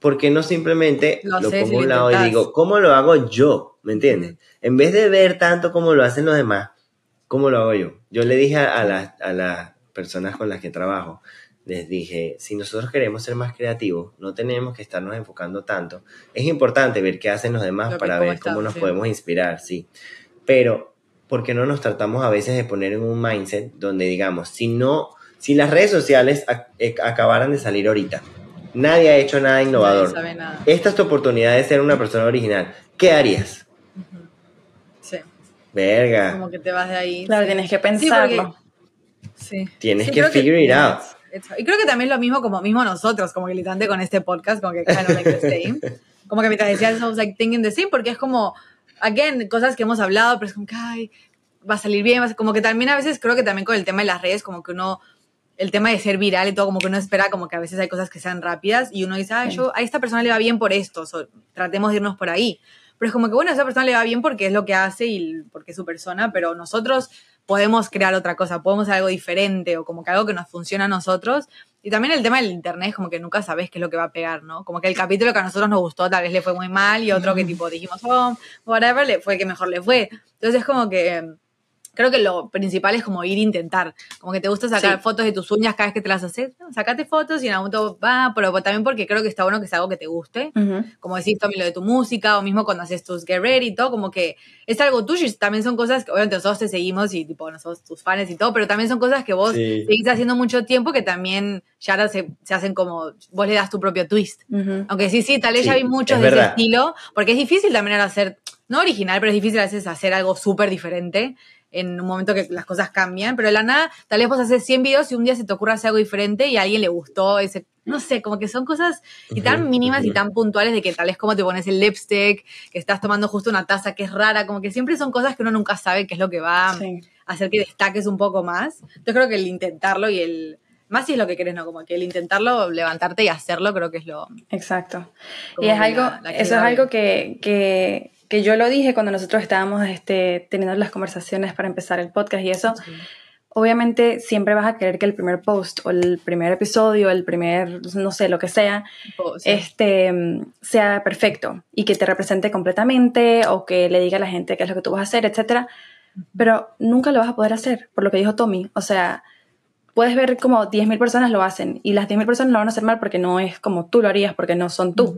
¿por qué no simplemente Lo lo, pongo a un lado y digo, ¿cómo lo hago yo? ¿Me entiendes? En vez de ver tanto como lo hacen los demás, ¿cómo lo hago yo? Yo le dije a, a las, a las personas con las que trabajo, les dije, si nosotros queremos ser más creativos, no tenemos que estarnos enfocando tanto. Es importante ver qué hacen los demás Lo para ver cómo nos sí. podemos inspirar, sí. Pero, ¿por qué no nos tratamos a veces de poner en un mindset donde digamos, si no, si las redes sociales eh, acabaran de salir ahorita, nadie ha hecho nada innovador, Nadie sabe nada. esta es tu oportunidad de ser una persona original, ¿qué harías? Sí, Verga, como que te vas de ahí. Claro, sí. tienes que Sí, porque- pensarlo. Sí. tienes Sí, que figure it out. It's- Y creo que también lo mismo como mismo nosotros, como que literalmente con este podcast, como que kind of like the same. Como que mientras decías I was like thinking the same, porque es como, again, cosas que hemos hablado, pero es como que, ay, va a salir bien, a como que también a veces creo que también con el tema de las redes, como que uno, el tema de ser viral y todo, como que uno espera como que a veces hay cosas que sean rápidas y uno dice, ah, yo, a esta persona le va bien por esto, so, tratemos de irnos por ahí. Pero es como que, bueno, a esa persona le va bien porque es lo que hace y porque es su persona, pero nosotros podemos crear otra cosa, podemos hacer algo diferente o como que algo que nos funciona a nosotros. Y también el tema del internet, como que nunca sabes qué es lo que va a pegar, ¿no? Como que el capítulo que a nosotros nos gustó tal vez le fue muy mal y otro que tipo dijimos, oh, whatever, le fue el que mejor le fue. Entonces es como que creo que lo principal es como ir a intentar. Como que te gusta sacar Sí. fotos de tus uñas cada vez que te las haces. ¿no? Sacate fotos y en algún momento va, pero también porque creo que está bueno que sea algo que te guste. Ujú. Como decís también lo de tu música, o mismo cuando haces tus get ready y todo, como que es algo tuyo y también son cosas que obviamente nosotros te seguimos y tipo nosotros tus fans y todo, pero también son cosas que vos Sí. seguís haciendo mucho tiempo que también ya ahora se, se hacen como, vos le das tu propio twist. Ujú. Aunque sí, sí, tal vez Sí, ya vi muchos es de ese verdad. estilo, porque es difícil también ahora hacer, no original, pero es difícil a veces hacer algo súper diferente en un momento que las cosas cambian, pero de la nada, tal vez vos haces 100 videos y un día se te ocurre hacer algo diferente y a alguien le gustó ese, no sé, como que son cosas y tan mínimas y tan puntuales de que tal vez como te pones el lipstick, que estás tomando justo una taza que es rara, como que siempre son cosas que uno nunca sabe qué es lo que va Sí. a hacer que destaques un poco más. Yo creo que el intentarlo y el, más si es lo que querés, ¿no? Como que el intentarlo, levantarte y hacerlo, creo que es lo... Exacto. Y es la- algo, la eso es algo que, que, que yo lo dije cuando nosotros estábamos este, teniendo las conversaciones para empezar el podcast y eso. Sí. Obviamente siempre vas a querer que el primer post o el primer episodio, el primer, no sé, lo que sea, sí. este, sea perfecto y que te represente completamente o que le diga a la gente qué es lo que tú vas a hacer, etcétera. Pero nunca lo vas a poder hacer, por lo que dijo Tommy. O sea, puedes ver como 10.000 personas lo hacen y las 10.000 personas lo van a hacer mal porque no es como tú lo harías, porque no son tú.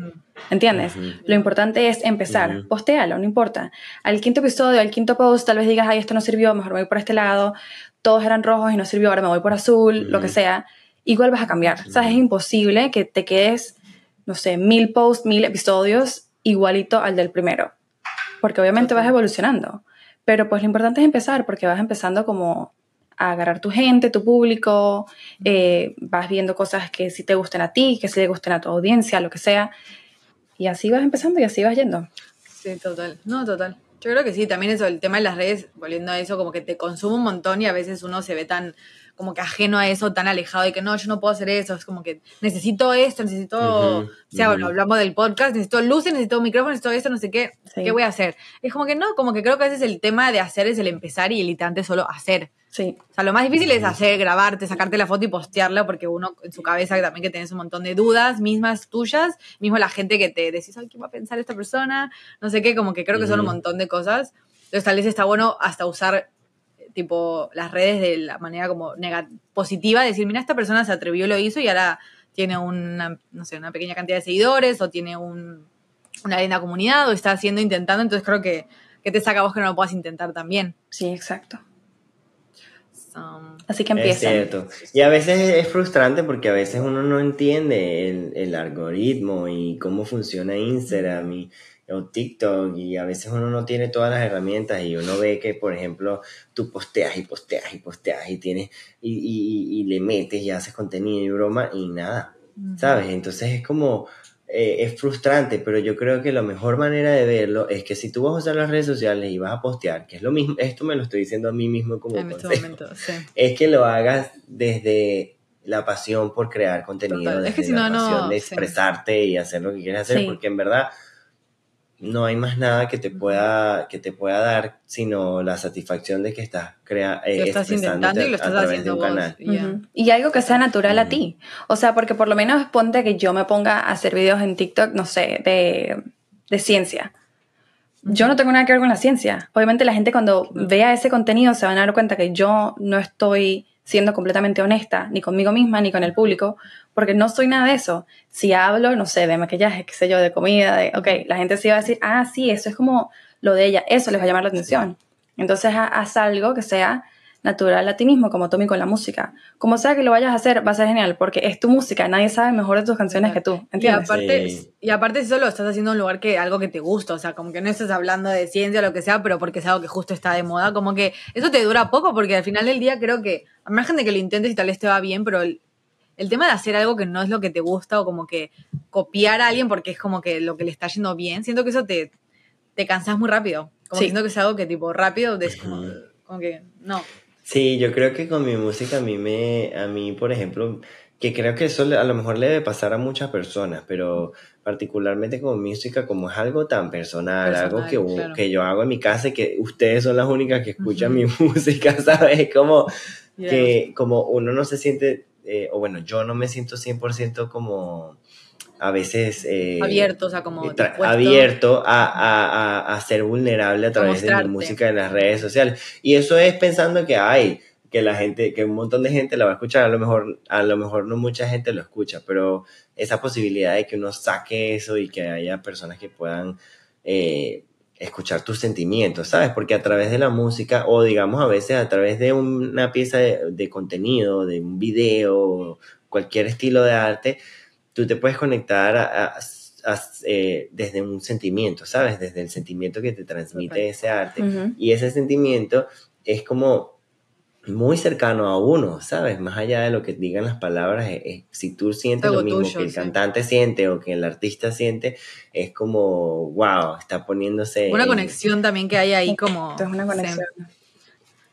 ¿Entiendes? Lo importante es empezar. Ujú. Postéalo, no importa. Al quinto episodio, al quinto post, tal vez digas, ay, esto no sirvió, mejor me voy por este lado. Todos eran rojos y no sirvió, ahora me voy por azul, lo que sea. Igual vas a cambiar. O sea, es imposible que te quedes, no sé, mil posts, mil episodios igualito al del primero. Porque obviamente vas evolucionando. Pero pues lo importante es empezar, porque vas empezando como a agarrar tu gente, tu público, eh, vas viendo cosas que sí te gusten a ti, que sí le gusten a tu audiencia, lo que sea. Y así vas empezando y así vas yendo. Sí, total. No, total. Yo creo que sí, también eso, el tema de las redes, volviendo a eso, como que te consume un montón y a veces uno se ve tan, como que ajeno a eso, tan alejado y que no, yo no puedo hacer eso, es como que necesito esto, necesito, Ujú, o sea, ujú. bueno, hablamos del podcast, necesito luces, necesito micrófono, necesito esto, no sé qué, Sí. ¿qué voy a hacer? Es como que no, como que creo que a veces el tema de hacer es el empezar y el instante solo hacer. Sí, O sea, lo más difícil es hacer, grabarte, sacarte la foto y postearla, porque uno en su cabeza también que tienes un montón de dudas mismas tuyas, mismo la gente que te decís, ay, ¿qué va a pensar esta persona? No sé qué, como que creo que son un montón de cosas. Entonces tal vez está bueno hasta usar eh, tipo las redes de la manera como nega- positiva, decir, mira, esta persona se atrevió, lo hizo y ahora tiene una, no sé, una pequeña cantidad de seguidores o tiene un, una linda comunidad o está haciendo, intentando, entonces creo que, que te saca a vos que no lo puedas intentar también. sí, exacto. So, Así que Es cierto. Y a veces es frustrante porque a veces uno no entiende el, el algoritmo y cómo funciona Instagram y, o TikTok y a veces uno no tiene todas las herramientas y uno ve que, por ejemplo, tú posteas y posteas y posteas y tienes y, y- y- y le metes y haces contenido y broma y nada, ¿sabes? Entonces es como, eh, es frustrante, pero yo creo que la mejor manera de verlo es que si tú vas a usar las redes sociales y vas a postear, que es lo mismo, esto me lo estoy diciendo a mí mismo como en este momento, sí. es que lo hagas desde la pasión por crear contenido, Total. Es que desde si la no, no, pasión de sí. expresarte y hacer lo que quieres hacer, Sí. porque en verdad no hay más nada que te pueda, que te pueda dar sino la satisfacción de que estás crea eh, estás intentando y lo estás haciendo vos. canal. y algo que sea natural a ti. O sea, porque por lo menos ponte que yo me ponga a hacer videos en TikTok, no sé, de, de ciencia. Yo no tengo nada que ver con la ciencia. Obviamente la gente cuando vea ese contenido se van a dar cuenta que yo no estoy siendo completamente honesta, ni conmigo misma, ni con el público, porque no soy nada de eso. Si hablo, no sé, de maquillaje, qué sé yo, de comida, de, ok, la gente sí va a decir, ah, sí, eso es como lo de ella, eso les va a llamar la atención. Entonces ha- haz algo que sea natural a ti mismo, como Tommy con la música. Como sea que lo vayas a hacer, va a ser genial, porque es tu música, nadie sabe mejor de tus canciones que tú, Y ¿entiendes? aparte, Sí. y aparte eso lo estás haciendo en un lugar que algo que te gusta, o sea, como que no estás hablando de ciencia o lo que sea, pero porque es algo que justo está de moda, como que eso te dura poco, porque al final del día creo que, a margen de que lo intentes y tal vez te va bien, pero el, el tema de hacer algo que no es lo que te gusta o como que copiar a alguien porque es como que lo que le está yendo bien, siento que eso te, te cansas muy rápido, como Sí. siento que es algo que tipo rápido, es como, como que no. Sí, yo creo que con mi música a mí me, a mí, por ejemplo, que creo que eso a lo mejor le debe pasar a muchas personas, pero particularmente con música, como es algo tan personal, Personal, algo que, claro. que yo hago en mi casa y que ustedes son las únicas que escuchan mi música, ¿sabes? Es como Yeah. que como uno no se siente, eh, o bueno, yo no me siento 100% como a veces... eh, Abierto, o sea, como tra- dispuesto. abierto a, a- a- a ser vulnerable a través de mostrarte. música en las redes sociales. Y eso es pensando que hay, que la gente, que un montón de gente la va a escuchar, a lo mejor, a lo mejor no mucha gente lo escucha, pero esa posibilidad de que uno saque eso y que haya personas que puedan eh, escuchar tus sentimientos, ¿sabes? Porque a través de la música, o digamos a veces a través de una pieza de, de contenido, de un video, cualquier estilo de arte, tú te puedes conectar a- a- a- eh, desde un sentimiento, ¿sabes? Desde el sentimiento que te transmite ese arte. Y ese sentimiento es como muy cercano a uno, ¿sabes? Más allá de lo que digan las palabras, eh, eh, si tú sientes Algo lo mismo tuyo, que el sí. cantante siente o que el artista siente, es como, wow, está poniéndose... Una en- conexión también que hay ahí como... Esto es una conexión.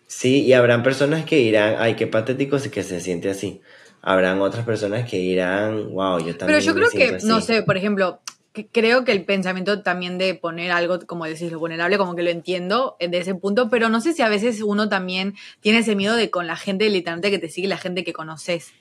Sí, y habrán personas que dirán, ay, qué patético es que se siente así. Habrán otras personas que dirán, wow, yo también Pero yo creo que, no así". sé, por ejemplo, que creo que el pensamiento también de poner algo, como decís, lo vulnerable, como que lo entiendo eh, de ese punto, pero no sé si a veces uno también tiene ese miedo de con la gente literalmente que te sigue, la gente que conoces.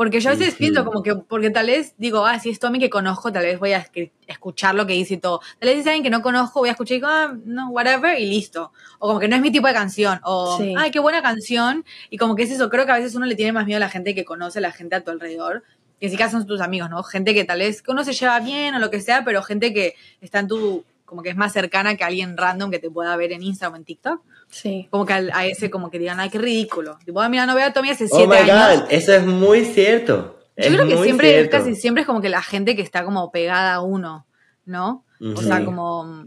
Porque yo a veces Ujú. pienso como que, porque tal vez digo, ah, si es Tommy que conozco, tal vez voy a escuchar lo que dice y todo. Tal vez si es alguien que no conozco, voy a escuchar y digo, ah, no, whatever, y listo. O como que no es mi tipo de canción. O, Sí. ay, qué buena canción. Y como que es eso, creo que a veces uno le tiene más miedo a la gente que conoce, a la gente a tu alrededor. Que si caso son tus amigos, ¿no? Gente que tal vez que uno se lleva bien o lo que sea, pero gente que está en tu, como que es más cercana que alguien random que te pueda ver en Instagram o en TikTok. Sí. Como que al- a ese como que digan, ay, qué ridículo. Tipo, ah, mira, no veo a Tommy hace Oh siete my años. God, eso es muy cierto. Yo es creo que siempre, cierto. casi siempre es como que la gente que está como pegada a uno, ¿no? O sea, como...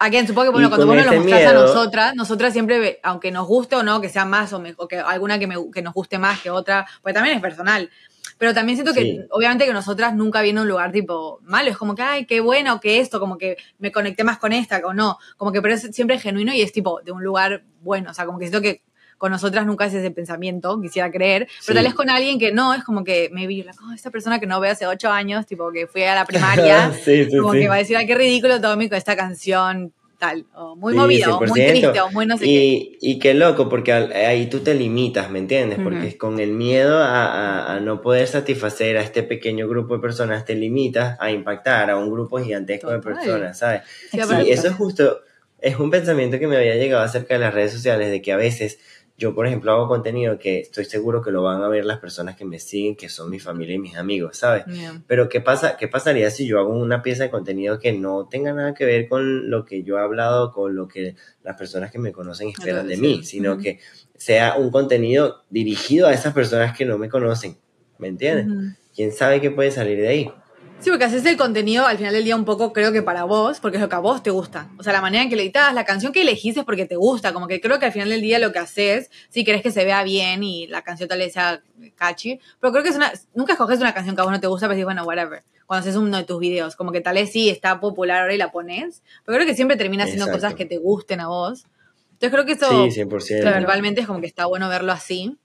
Again, supongo que bueno, Y cuando vos nos lo mostrás a nosotras, nosotras siempre, aunque nos guste o no, que sea más o, me- o que alguna que, me- que nos guste más que otra, pues también es personal. Pero también siento que, Sí. obviamente, que nosotras nunca viene a un lugar tipo malo. Es como que, ay, qué bueno, que esto, como que me conecté más con esta, o no. Como que, pero es siempre genuino y es tipo de un lugar bueno. O sea, como que siento que con nosotras nunca es ese pensamiento, quisiera creer. Pero Sí. tal vez con alguien que no, es como que, you're like, oh, esta persona que no veo hace ocho años, tipo, que fui a la primaria, sí, sí, como que va a decir, ay, qué ridículo Tommy con esta canción, tal. O muy Sí, movida, o muy 100%. triste, o muy no sé qué. y, y qué loco, porque ahí tú te limitas, ¿me entiendes? Porque con el miedo a, a- a no poder satisfacer a este pequeño grupo de personas, te limitas a impactar a un grupo gigantesco de personas, ¿sabes? Sí. Y eso es justo, es un pensamiento que me había llegado acerca de las redes sociales, de que a veces yo, por ejemplo, hago contenido que estoy seguro que lo van a ver las personas que me siguen, que son mi familia y mis amigos, ¿sabes? Yeah. Pero ¿qué, pasa, ¿qué pasaría si yo hago una pieza de contenido que no tenga nada que ver con lo que yo he hablado, con lo que las personas que me conocen esperan de mí, sino que sea un contenido dirigido a esas personas que no me conocen? ¿Me entiendes? ¿Quién sabe qué puede salir de ahí? Sí, porque haces el contenido al final del día un poco, creo que para vos, porque es lo que a vos te gusta. O sea, la manera en que lo editas, la canción que elegís es porque te gusta. Como que creo que al final del día lo que haces, si querés que se vea bien y la canción tal vez sea catchy, pero creo que es una. Nunca escoges una canción que a vos no te gusta, pero dices, bueno, whatever. Cuando haces uno de tus videos, como que tal vez sí está popular ahora y la pones, pero creo que siempre termina haciendo Exacto. cosas que te gusten a vos. Entonces creo que eso Sí, 100%. verbalmente es como que está bueno verlo así.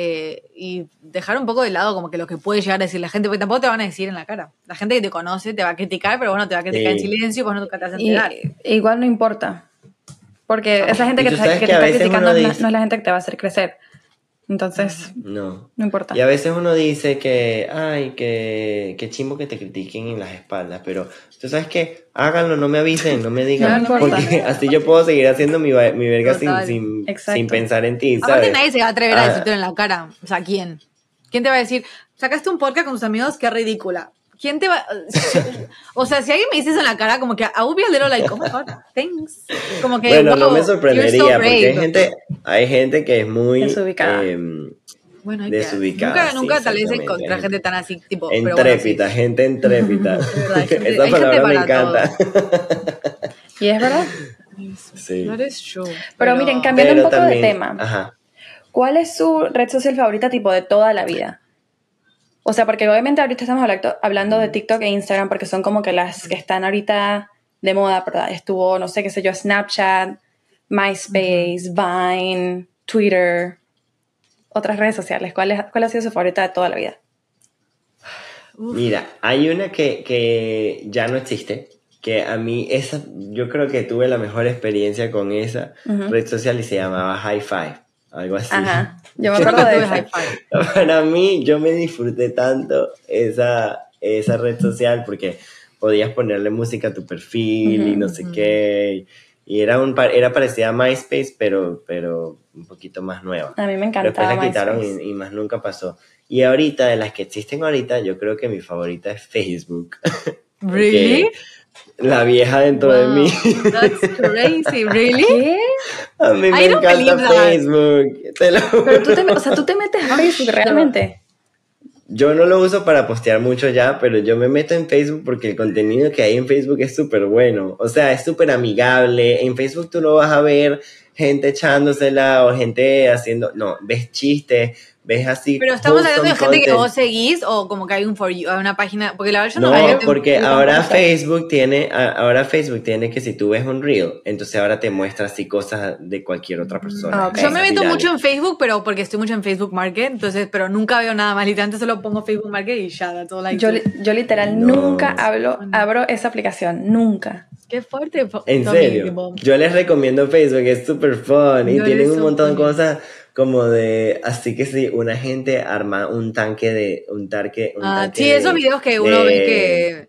Eh, y dejar un poco de lado como que lo que puede llegar a decir la gente, porque tampoco te van a decir en la cara. La gente que te conoce te va a criticar, pero bueno, te va a criticar en silencio vos no te vas a Y, enterar. igual no importa. Porque esa gente que, te, sabes que que te a está criticando no es la gente que te va a hacer crecer. Entonces, No. no importa. Y a veces uno dice que, ay, que, que chimbo que te critiquen en las espaldas, pero tú sabes que háganlo, no me avisen, no me digan, No porque así yo puedo seguir haciendo mi, mi verga sin, Total. sin, sin pensar en ti, Aparte ¿sabes? nadie se va a atrever a Ah. decirte en la cara. O sea, ¿quién? ¿Quién te va a decir, sacaste un podcast con tus amigos, qué ridícula? ¿Quién te va...? o sea, si alguien me dice eso en la cara, como que I would be a little like, oh my God, thanks. Como que, Bueno, no wow, me you're so sorprendería, porque hay gente, hay gente que es muy Desubicada. em, Bueno, hay que- desubicada, Nunca, sí, nunca tal vez encontrar gente tan así, tipo... pero bueno, sí. gente gente- Esa palabra me para encanta. Y es verdad. Sí. That is true. Pero miren, cambiando un poco también, de tema. Ajá. ¿Cuál es su red social favorita tipo de toda la vida? O sea, porque obviamente ahorita estamos hablando, hablando de TikTok e Instagram porque son como que las que están ahorita de moda, ¿verdad? Estuvo, no sé qué sé yo, Snapchat, MySpace, Vine, Twitter, otras redes sociales. ¿Cuál, es- cuál ha sido su favorita de toda la vida? Mira, hay una que, que ya no existe, que a mí esa, yo creo que tuve la mejor experiencia con esa red social y se llamaba High Five, algo así. Ajá, yo me acuerdo de five. Para mí, yo me disfruté tanto esa, esa red social porque podías ponerle música a tu perfil y no sé Ujú. qué. Y era, un, era parecida a MySpace, pero, pero un poquito más nueva. A mí me Pero después encantaba la quitaron MySpace. y, y más nunca pasó. Y ahorita, de las que existen ahorita, yo creo que mi favorita es Facebook. ¿Really? La vieja dentro de Wow, mí. That's crazy, ¿really? ¿Qué? A mí me I don't encanta. Facebook. Te lo Pero tú te, o sea, tú te metes a Facebook realmente. Yo no lo uso para postear mucho ya, pero yo me meto en Facebook porque el contenido que hay en Facebook es súper bueno. O sea, es súper amigable. En Facebook tú no vas a ver gente echándosela o gente haciendo... No, ves chistes, ves así... Pero estamos hablando de gente que vos seguís o como que hay un for you, hay una página, porque la verdad yo no, No, porque ahora. Facebook tiene, ahora Facebook tiene que si tú ves un reel, entonces ahora te muestra así cosas de cualquier otra persona. Ah. Yo me meto virales. mucho en Facebook, pero porque estoy mucho en Facebook Market, entonces, pero nunca veo nada más. Literalmente solo pongo Facebook Market y ya, that's all I Yo, yo literal No. nunca hablo, abro esa aplicación, nunca. Qué fuerte. En serio, yo les recomiendo Facebook, es súper fun y Yo tienen un montón de cosas como de, así que sí, una gente arma un tanque de, un tanque, un Ah, tanque sí, de- esos videos que uno ve que...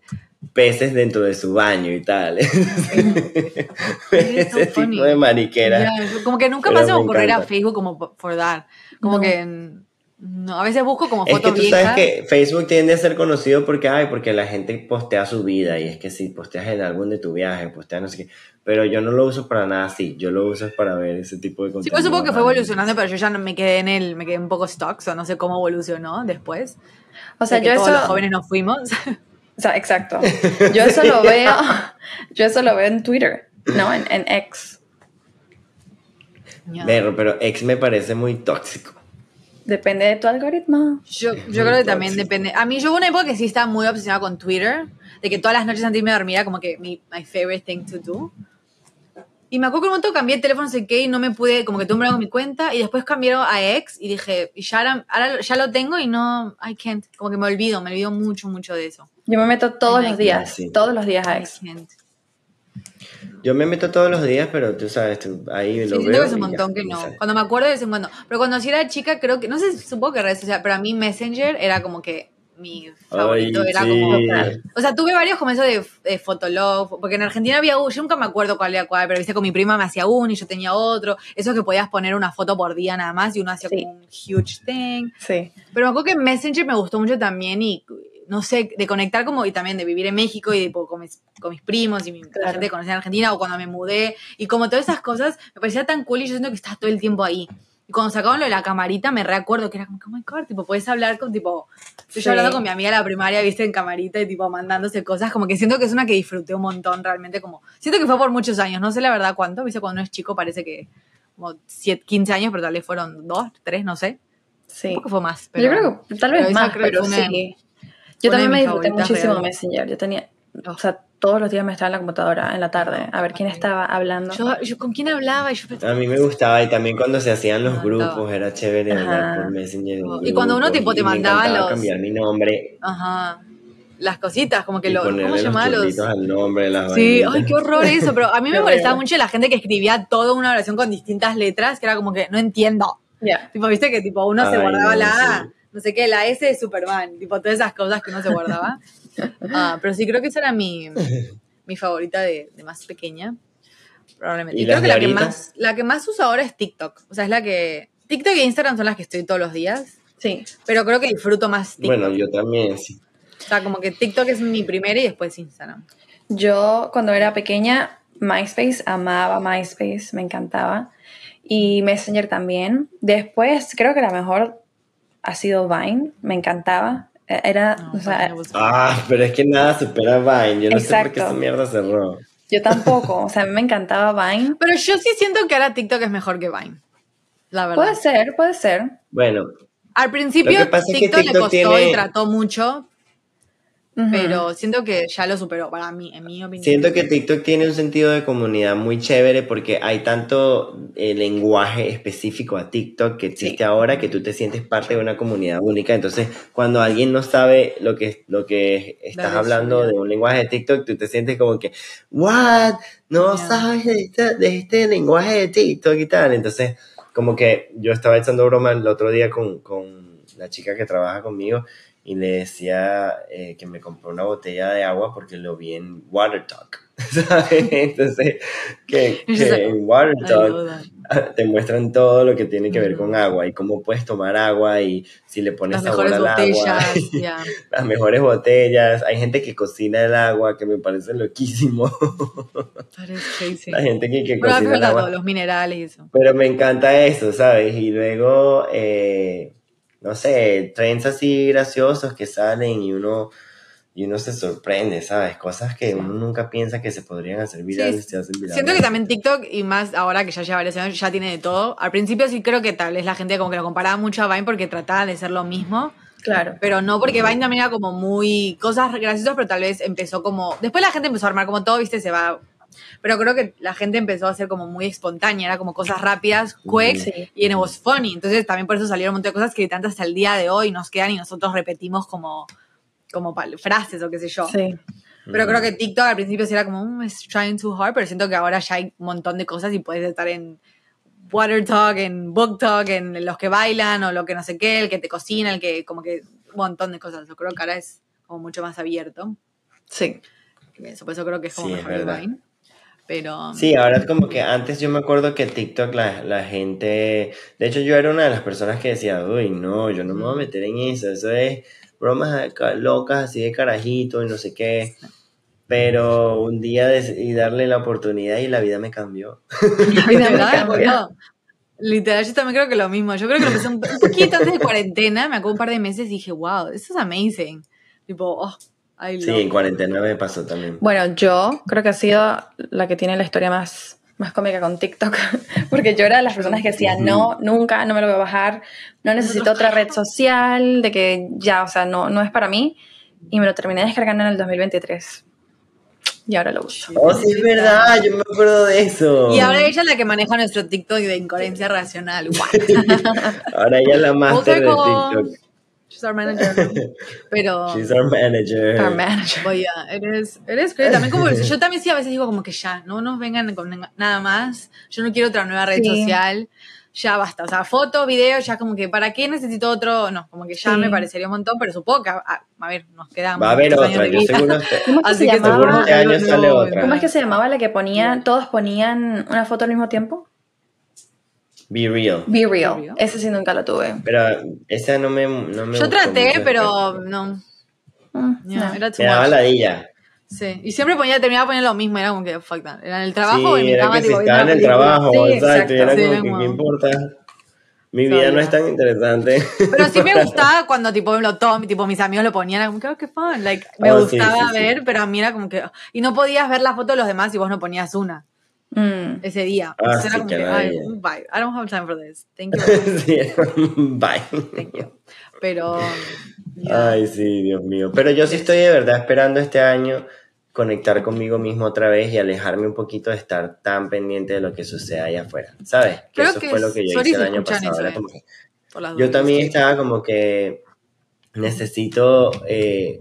peces dentro de su baño y tal. Ese tipo de mariquera. Como que nunca Pero me hace me ocurrir a. Facebook como por dar. Como No. que... No, a veces busco como Es que fotos tú viejas. sabes que Facebook tiende a ser conocido porque, ay, porque la gente postea su vida y es que si posteas el álbum de tu viaje, posteas no sé qué, pero yo no lo uso para nada así, yo lo uso para ver ese tipo de Sí, contenido. pues supongo que fue evolucionando, pero yo ya no me quedé en el, me quedé un poco stock, o no sé cómo evolucionó después. O sea, de que yo todos eso... los jóvenes nos fuimos. O sea, exacto. Yo eso lo veo, yo eso lo veo en Twitter, ¿no? En, en X. Pero, pero ex me parece muy tóxico. Depende de tu algoritmo. Yo, yo creo que también depende. A mí, yo hubo una época que sí estaba muy obsesionada con Twitter, de que todas las noches antes de irme a dormir era como que mi my favorite thing to do. Y me acuerdo que un momento cambié el teléfono, no sé qué, y no me pude, como que tuve un con mi cuenta, y después cambiaron a X, y dije, y ya ahora, ahora ya lo tengo y no, I can't, como que me olvido, me olvido mucho, mucho de eso. Yo me meto todos los días, sí. todos los días a I X. can't. Yo me meto todos los días, pero tú sabes, tú- ahí Sí, lo siento veo. que es un ya, montón que no. Cuando me acuerdo de vez en cuando. Pero cuando sí era chica, creo que, no sé, supongo que redes sociales, pero a mí Messenger era como que mi favorito. Ay, era sí. como. O sea, tuve varios como eso de, de Fotolog, porque en Argentina había uno, yo nunca me acuerdo cuál era cuál, pero viste, con mi prima me hacía uno y yo tenía otro. Eso que podías poner una foto por día nada más y uno hacía Sí. como un huge thing. Sí. Pero me acuerdo que Messenger me gustó mucho también y no sé, de conectar como y también de vivir en México y de, tipo, con, mis, con mis primos y mi, la Claro. gente que conocía en Argentina o cuando me mudé y como todas esas cosas me parecía tan cool y yo siento que estás todo el tiempo ahí. Y cuando sacaban lo de la camarita me recuerdo que era como, oh my god, tipo, puedes hablar con tipo, estoy Sí. hablando con mi amiga de la primaria, viste, en camarita y tipo mandándose cosas, como que siento que es una que disfruté un montón realmente, como, siento que fue por muchos años, no sé la verdad cuánto, viste, cuando uno es chico parece que como 7, 15 años, pero tal vez fueron 2, 3, no sé. Sí. Un poco fue más. Pero, Yo creo que tal vez más, pero sí. Yo también me disfruté muchísimo reales. Messenger. Yo tenía, o sea, todos los días me estaba en la computadora en la tarde a ver quién estaba hablando. Yo, yo con quién hablaba y yo A mí me gustaba y también cuando se hacían los grupos era chévere hablar Ajá. por Messenger. en Y cuando uno, tipo, te mandaba los- cambiar mi nombre Ajá. Las cositas, como que y lo. ¿Cómo se los llamaba? Los. churritos al nombre, las Sí, vainitas. ay, qué horror eso. Pero a mí me molestaba mucho la gente que escribía toda una oración con distintas letras, que era como que no entiendo. Ya. Tipo, viste que tipo uno se Ay, guardaba no, la sí. No sé qué, la S de Superman, tipo todas esas cosas que uno se guardaba. Ah, pero sí, creo que esa era mi, mi favorita de, de más pequeña. Probablemente. ¿Y Y creo que la que, más, la que más uso ahora es TikTok. O sea, es la que. TikTok e Instagram son las que estoy todos los días. Sí. Pero creo que disfruto más TikTok. Bueno, yo también, sí. O sea, como que TikTok es mi primera y después Instagram. Yo cuando era pequeña, MySpace, amaba MySpace, me encantaba. Y Messenger también. Después creo que la mejor ha sido Vine, me encantaba. Eh, Era, No, o sea. Ah, pero es que nada supera Vine. Yo no sé por qué Exacto. esa mierda cerró. yo tampoco, o sea, a mí me encantaba Vine. Pero yo sí siento que ahora TikTok es mejor que Vine. La verdad. Puede ser, puede ser. Bueno, Al principio TikTok, le costó tiene- y trató mucho, Pero siento que ya lo superó para mí, en mi opinión. siento que TikTok tiene un sentido de comunidad muy chévere porque hay tanto eh, lenguaje específico a TikTok que existe Sí. ahora que tú te sientes parte de una comunidad única. Entonces, cuando alguien no sabe lo que, lo que estás hablando de un lenguaje de TikTok, tú te sientes como que, ¿what? No sabes de este, de este lenguaje de TikTok y tal. Entonces, como que yo estaba echando broma el otro día con, con la chica que trabaja conmigo y le decía eh, que me compró una botella de agua porque lo vi en Water Talk. ¿sabes? Entonces, que, que en Water Talk te muestran todo lo que tiene que ver con agua y cómo puedes tomar agua y si le pones Las sabor mejores al agua. botellas, ya. Las mejores botellas. Hay gente que cocina el agua, que me parece loquísimo. La gente que, que Pero cocina el agua. los minerales y eso. Pero me encanta eso, ¿sabes? Y luego, eh, no sé, trends así graciosos que salen y uno, y uno se sorprende, ¿sabes? Cosas que uno nunca piensa que se podrían hacer virales, se hacen virales. Siento que también TikTok, y más ahora que ya lleva varios años, ya tiene de todo. Al principio sí creo que tal vez la gente como que lo comparaba mucho a Vine porque trataba de ser lo mismo. Claro. Pero no, porque Vine también era como muy cosas graciosas, pero tal vez empezó como. Después la gente empezó a armar como todo, viste, se va. Pero creo que la gente empezó a ser como muy espontánea, era como cosas rápidas, quick, Sí. y en it was funny. Entonces también por eso salieron un montón de cosas que tanto hasta el día de hoy nos quedan y nosotros repetimos como, como frases o qué sé yo. Sí. Pero creo que TikTok al principio sí era como, "Mm, it's trying too hard, pero siento que ahora ya hay un montón de cosas y puedes estar en Water Talk, en Book Talk, en los que bailan o lo que no sé qué, el que te cocina, el que como que un montón de cosas. Yo creo que ahora es como mucho más abierto. Sí. Eso, por eso creo que es como Sí, es mejor. Vine. Pero Sí, ahora es como que antes yo me acuerdo que TikTok la, la gente, de hecho yo era una de las personas que decía, uy, no, yo no me voy a meter en eso, eso es bromas locas así de carajito y no sé qué. Pero un día decidí darle la oportunidad y la vida me cambió. La vida me cambió. Literal, yo también creo que lo mismo. Yo creo que lo empecé un, poquito antes de cuarentena, me acuerdo un par de meses y dije, wow, this is amazing. Tipo, oh, Sí, en cuarentena me pasó también. Bueno, yo creo que ha sido la que tiene la historia más, más cómica con TikTok, porque yo era de las personas que decía, no, nunca, no me lo voy a bajar, no necesito otra red social, de que ya, o sea, no, no es para mí, y me lo terminé descargando en el 2023. Y ahora lo uso. Oh, sí, es verdad, yo me acuerdo de eso. Y ahora ella es la que maneja nuestro TikTok de incoherencia racional. Ahora ella es la máster de. TikTok. She's our manager. Pero, She's our manager. Our manager. but yeah, it is, it is great. También como, yo también sí a veces digo como que ya, no nos vengan con nada más. Yo no quiero otra nueva red Sí. social. Ya basta. O sea, foto, video, ya como que, ¿para qué necesito otro? No, como que ya Sí. me parecería un montón, pero supongo que, a, a ver, nos quedan Va a haber otra, de yo seguro que, ¿Cómo es que Así se que seguro llamaba? este año sale otra. ¿Cómo es que se llamaba la que ponían, todos ponían una foto al mismo tiempo? Be real. Be Real. Be Real. Ese sí nunca lo tuve. Pero esa no me, no me Yo gustó traté, mucho, pero no. Mm, ya, no. Era too Me daba ladilla. Sí, y siempre ponía, terminaba poniendo lo mismo, era como que fuck that. Era en el trabajo sí, o en mi era cama, que si tipo, viendo estaba en el trabajo, Sí, exacto, y era como que, como- ¿qué importa? Mi vida no es tan interesante. Pero sí me gustaba cuando tipo, lo, todo, tipo mis amigos lo ponían, era como que, oh, qué fun. Like, me Oh, gustaba sí, sí. ver, pero a mí era como que. Y no podías ver la foto de los demás si vos no ponías una Mm. ese día. Ah, Entonces sí, era como que, bye, I don't have time for this. Thank you. Sí, Bye. Thank you. Pero. yeah. Ay, sí, Dios mío. Pero yo sí estoy de verdad esperando este año conectar conmigo mismo otra vez y alejarme un poquito de estar tan pendiente de lo que sucede allá afuera. ¿Sabes? Que Creo eso que fue lo que yo hice el año pasado. eso, eh. que- Yo también estaba como que necesito, eh,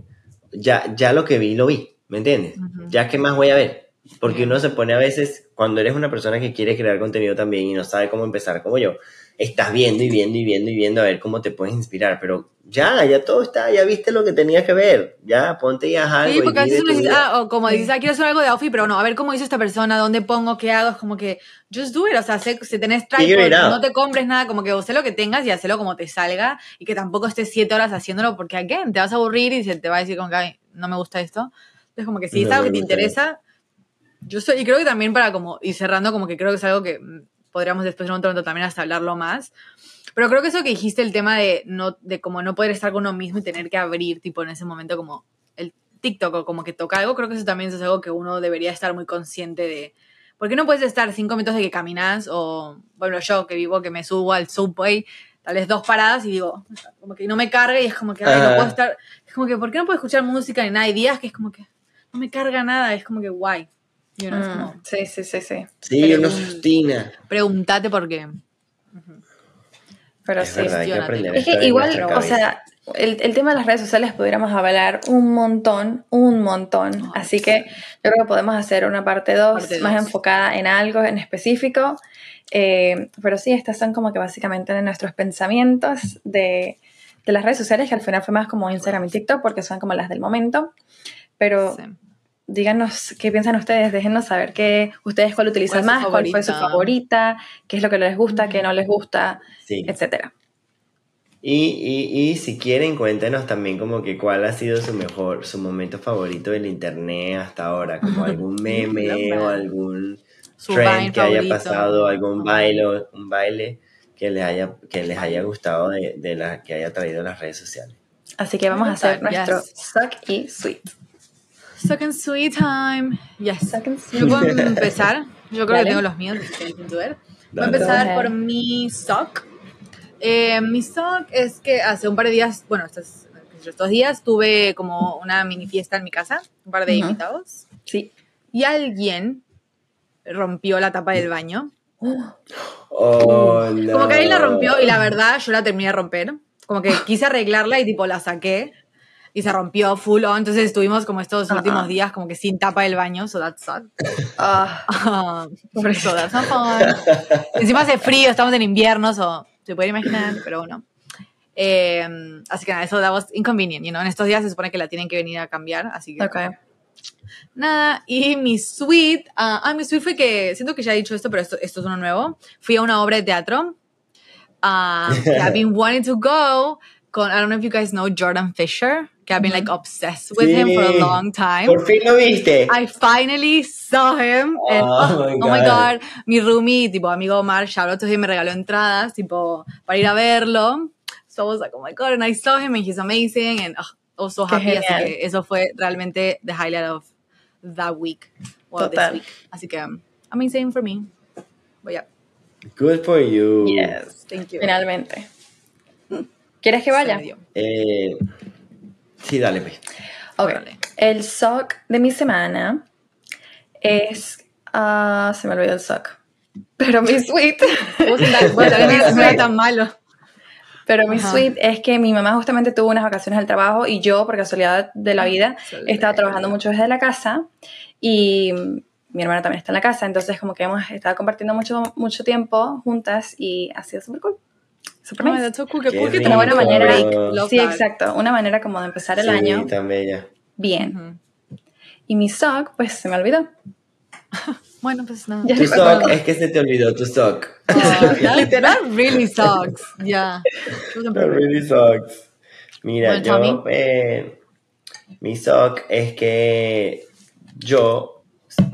ya, ya lo que vi, lo vi, ¿me entiendes? Ya qué más voy a ver. Porque uno se pone a veces, cuando eres una persona que quiere crear contenido también y no sabe cómo empezar como yo, estás viendo y viendo y viendo y viendo a ver cómo te puedes inspirar, pero ya, ya todo está, ya viste lo que tenías que ver, ya ponte y haz algo. Sí, porque a veces uno dice, ah, o como dices, ah, quiero hacer algo de outfit, pero no, a ver cómo hizo esta persona, dónde pongo, qué hago, es como que, just do it, o sea, sé- si tenés tripod, no te compres nada, como que sé lo que tengas y hacelo como te salga, y que tampoco estés siete horas haciéndolo, porque, again, te vas a aburrir y se te va a decir como que, ay, no me gusta esto. Entonces, como que si es algo que te interesa, yo soy, y creo que también para como, y cerrando, como que creo que es algo que mm, podríamos después en otro momento también hasta hablarlo más, pero creo que eso que dijiste, el tema de, no, de como no poder estar con uno mismo y tener que abrir, tipo, en ese momento como el TikTok o como que toca algo, creo que eso también es algo que uno debería estar muy consciente de. Porque no puedes estar cinco minutos de que caminas o, bueno, yo que vivo, que me subo al subway, tal vez dos paradas y digo, como que no me carga y es como que, ay, no Ajá. puedo estar, es como que, ¿por qué no puedo escuchar música ni nada? Hay días que es como que no me carga nada, es como que, guay. Mm, como, Sí, sí, sí, sí. Sí, uno se obstina. pregúntate por qué. Pero Es sí. verdad, hay que. Es que igual, o sea, el, el tema de las redes sociales pudiéramos hablar un montón, un montón. Así que yo creo que podemos hacer una parte 2 Parte más dos. enfocada en algo en específico. Eh, pero sí, estas son como que básicamente de nuestros pensamientos de, de las redes sociales, que al final fue más como Instagram y TikTok, porque son como las del momento. Pero Sí. Díganos qué piensan ustedes, déjenos saber qué, ustedes cuál utilizan ¿Cuál es más, cuál fue su favorita? qué es lo que les gusta, qué no les gusta, Sí. etcétera. Y, y, y si quieren, cuéntenos también como que cuál ha sido su mejor, su momento favorito del internet hasta ahora, como algún meme o that. algún Su trend que haya favorito. pasado, algún baile, un baile que les haya, que les haya gustado de, de la que haya traído las redes sociales. Así que vamos a hacer Yes. nuestro suck y sweet. Suck and sweet time. Yes. Suck and Yo puedo sweet. empezar. Yo creo Dale. que tengo los míos. Voy a empezar por mi sock. Eh, mi sock es que hace un par de días, bueno, estos, estos días tuve como una mini fiesta en mi casa, un par de Ujú. invitados, Sí. y alguien rompió la tapa del baño. Oh, no. Como que alguien la rompió y la verdad yo la terminé de romper. Como que quise arreglarla y tipo la saqué y se rompió full on. Entonces estuvimos como estos Ah, últimos días como que sin tapa del baño, so that's sad. Ah, Um, so that's not fun. Encima hace frío, estamos en invierno, so, se puede imaginar, pero bueno. Eh, así que nada, eso that was inconvenient, you know? En estos días se supone que la tienen que venir a cambiar, así que ok. nada. Y mi suite, ah, ah, mi suite fue que, siento que ya he dicho esto, pero esto, esto es uno nuevo. Fui a una obra de teatro ah, I've been wanting to go con, I don't know if you guys know Jordan Fisher, que I've been like obsessed with him for a Sí. long time. Por fin lo viste. I finally saw him. And, Oh oh, my oh my God. God. Mi roomie, tipo, amigo Omar, shout out to him, me regaló entradas, tipo, para ir a verlo. So I was like, oh my God, and I saw him and he's amazing. And oh, I was so happy. Así que eso fue realmente the highlight of that week. Well, Total. this week. Así que, um, amazing for me. But yeah, Good for you. Yes. thank you. Finalmente. ¿Quieres que vaya? Eh, sí, dale, pues. Ok. El sock de mi semana es. ah, se me olvidó el sock. Pero mi suite. No era tan malo. Pero mi Ajá. suite es que mi mamá justamente tuvo unas vacaciones del trabajo y yo, por casualidad de la vida, he estado trabajando mucho desde la casa y mi hermana también está en la casa, entonces como que hemos estado compartiendo mucho, mucho tiempo juntas y ha sido súper cool. Cool. Qué Qué cool que rico. te Una buena manera. Sí, that. exacto. Una manera como de empezar el sí, año tan bella. bien. Y mi sock, pues se me olvidó. Bueno, pues nada. Ya Tu no me sock, es que se te olvidó tu sock. Oh, that really. Yeah. Wasn't That perfect. really sucks. Mira, Bueno, yo, eh, mi sock es que yo,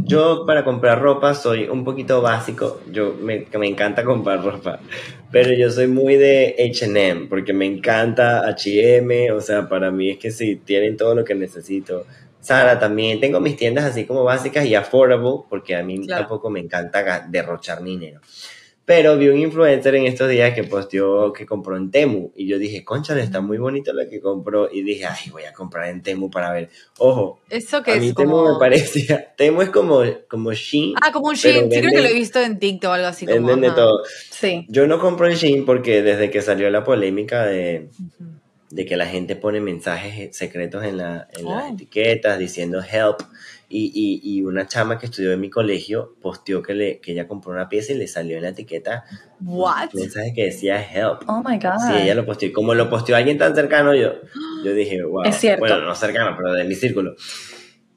yo para comprar ropa soy un poquito básico. Yo me, me encanta comprar ropa, pero yo soy muy de H&M porque me encanta H&M. O sea, para mí es que sí tienen todo lo que necesito. Sara también. Tengo mis tiendas así como básicas y affordable porque a mí Claro. tampoco me encanta derrochar mi dinero. Pero vi un influencer en estos días que posteó que compró en Temu. Y yo dije, concha, está muy bonito lo que compró. Y dije, ay, voy a comprar en Temu para ver. Ojo, Eso que a mí es Temu como... me parecía. Temu es como, como Shein. Ah, como un Shein. Sí, creo que lo he visto en TikTok o algo así. Como, de ajá. todo. Sí. Yo no compro en Shein porque desde que salió la polémica de, de que la gente pone mensajes secretos en, la, en las Oh. etiquetas diciendo help. Y, y, y una chama que estudió en mi colegio posteó que, le, que ella compró una pieza y le salió en la etiqueta What? un mensaje que decía help. Oh my God. Sí, ella lo posteó. Y como lo posteó alguien tan cercano, yo, yo dije, wow. Es cierto. Bueno, no cercano, pero de mi círculo.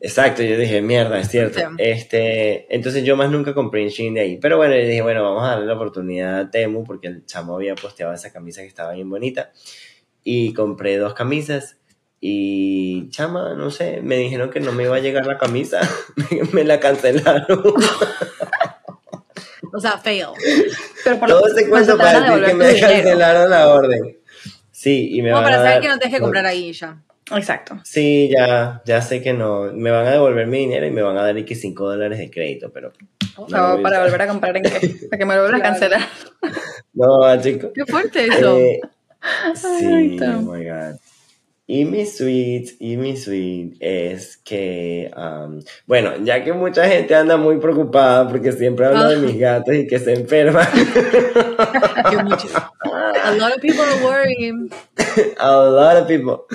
Exacto, yo dije, mierda, es cierto. Sí. Este, entonces yo más nunca compré en Shein de ahí. Pero bueno, yo dije, bueno, vamos a darle la oportunidad a Temu porque el chamo había posteado esa camisa que estaba bien bonita. Y compré dos camisas. Y chama, no sé, me dijeron que no me iba a llegar la camisa. me, me la cancelaron. O sea, fail. Pero por Todo pues, cuento para decir que me dinero. cancelaron la orden. Sí, y me No, van para a saber dar- que no te deje comprar ahí ya. Exacto. Sí, ya, ya sé que no. Me van a devolver mi dinero y me van a dar que 5 dólares de crédito, pero. O No lo voy a para volver a comprar en qué. Para que me lo vuelvan a cancelar. No, chicos. Qué fuerte eso. Eh, sí, oh my god. Y mi suite, y mi suite es que, um, bueno, ya que mucha gente anda muy preocupada porque siempre hablo de Ah. mis gatos y que se enferman. A lot of people are worrying. a lot of people,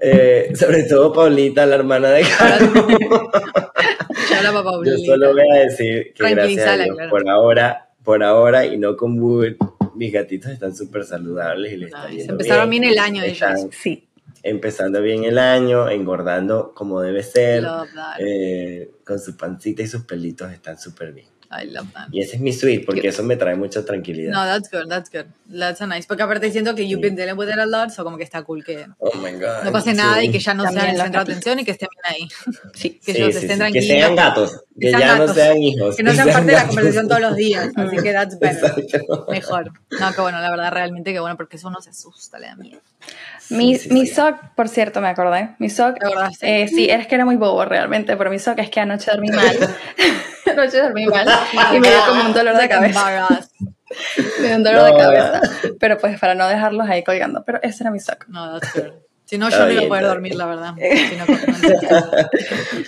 eh, sobre todo Paulita, la hermana de Carlos. Yo solo voy a decir que gracias a Dios, claro. por ahora, por ahora y no con Wood, mis gatitos están súper saludables y les está yendo Empezaron bien el año Están ellos. Sí. Empezando bien el año, engordando como debe ser, eh, con su pancita y sus pelitos están súper bien. I love that. Y ese es mi sweet, porque eso me trae mucha tranquilidad. No, that's good, that's good. That's a nice. Porque aparte siento que you've been dealing with it a lot, so como que está cool que oh my God. no pase nada y que ya no También sean el centro de atención y que estén bien ahí. Sí. Que Sí, ellos sí, estén sí, tranquilos. Que sean gatos, que sean ya no gatos. sean hijos. Que no sean parte de la gatos. conversación todos los días. Así que that's better. Exacto. Mejor. No, que bueno, la verdad, realmente que bueno, porque eso uno se asusta, le da miedo. Mi, sí, mi sí. SOC, por cierto, me acordé. Mi SOC, ¿Te acordaste? eh, sí, es que era muy bobo realmente, pero mi SOC es que anoche dormí mal. anoche dormí mal y me dio como un dolor de cabeza. Me dio un dolor de No, cabeza. Pero pues para no dejarlos ahí colgando. Pero ese era mi SOC. No. Si no, yo no iba a poder dormir, la verdad. Si no, no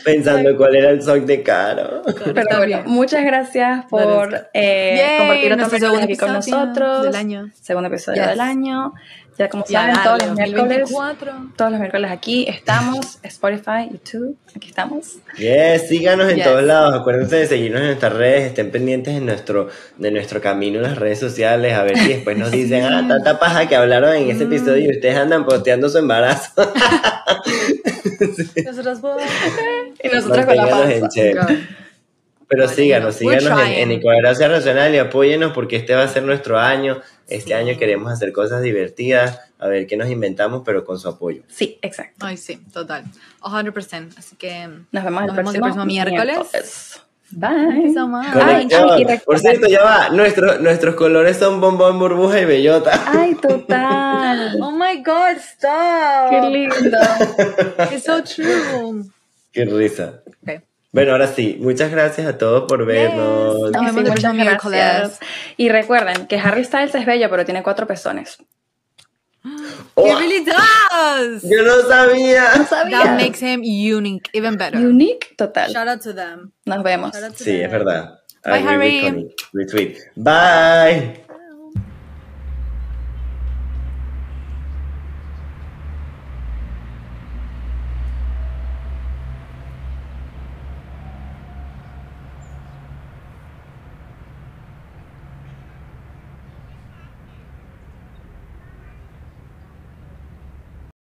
Pensando cuál era el sock de caro. Pero bueno, bien. muchas gracias por eh, Yay, compartir otro segundo aquí con episodio nosotros. del año. Segundo episodio Yes. del año. Ya como Ya, saben, dale, todos los miércoles. 2024. Todos los miércoles aquí estamos. Spotify, YouTube, aquí estamos. Yes, síganos en Yes. todos lados. Acuérdense de seguirnos en nuestras redes. Estén pendientes de nuestro, de nuestro camino en las redes sociales. A ver si después nos dicen, ah, tanta paja que hablaron en ese episodio y ustedes andan posteando su embarazo. Nosotros vos. Y nosotros con la panza. Pero Vale, síganos, síganos en, en Incoherencia Racional y apóyenos porque este va a ser nuestro año. Este año queremos hacer cosas divertidas, a ver qué nos inventamos, pero con su apoyo. Sí, exacto. Ay, sí, total. 100%. Así que. Nos vemos, Nos vemos el próximo miércoles. Bye. So Ay, ay, va. y por cierto, ya va. Nuestros nuestros colores son bombón, burbuja y bellota. Ay, total. Oh my god, stop. Qué lindo. It's so true. Qué risa. Okay. Bueno, ahora sí, muchas gracias a todos por vernos. Nos Ay, vemos sí, el miércoles. Y recuerden que Harry Styles es bello, pero tiene cuatro pezones. Oh, He really does. yo no sabía. That makes him unique, even better. Unique, total. Shout out to them. Nos vemos. To Sí, them. es verdad. Bye, Harry. Retweet. Bye.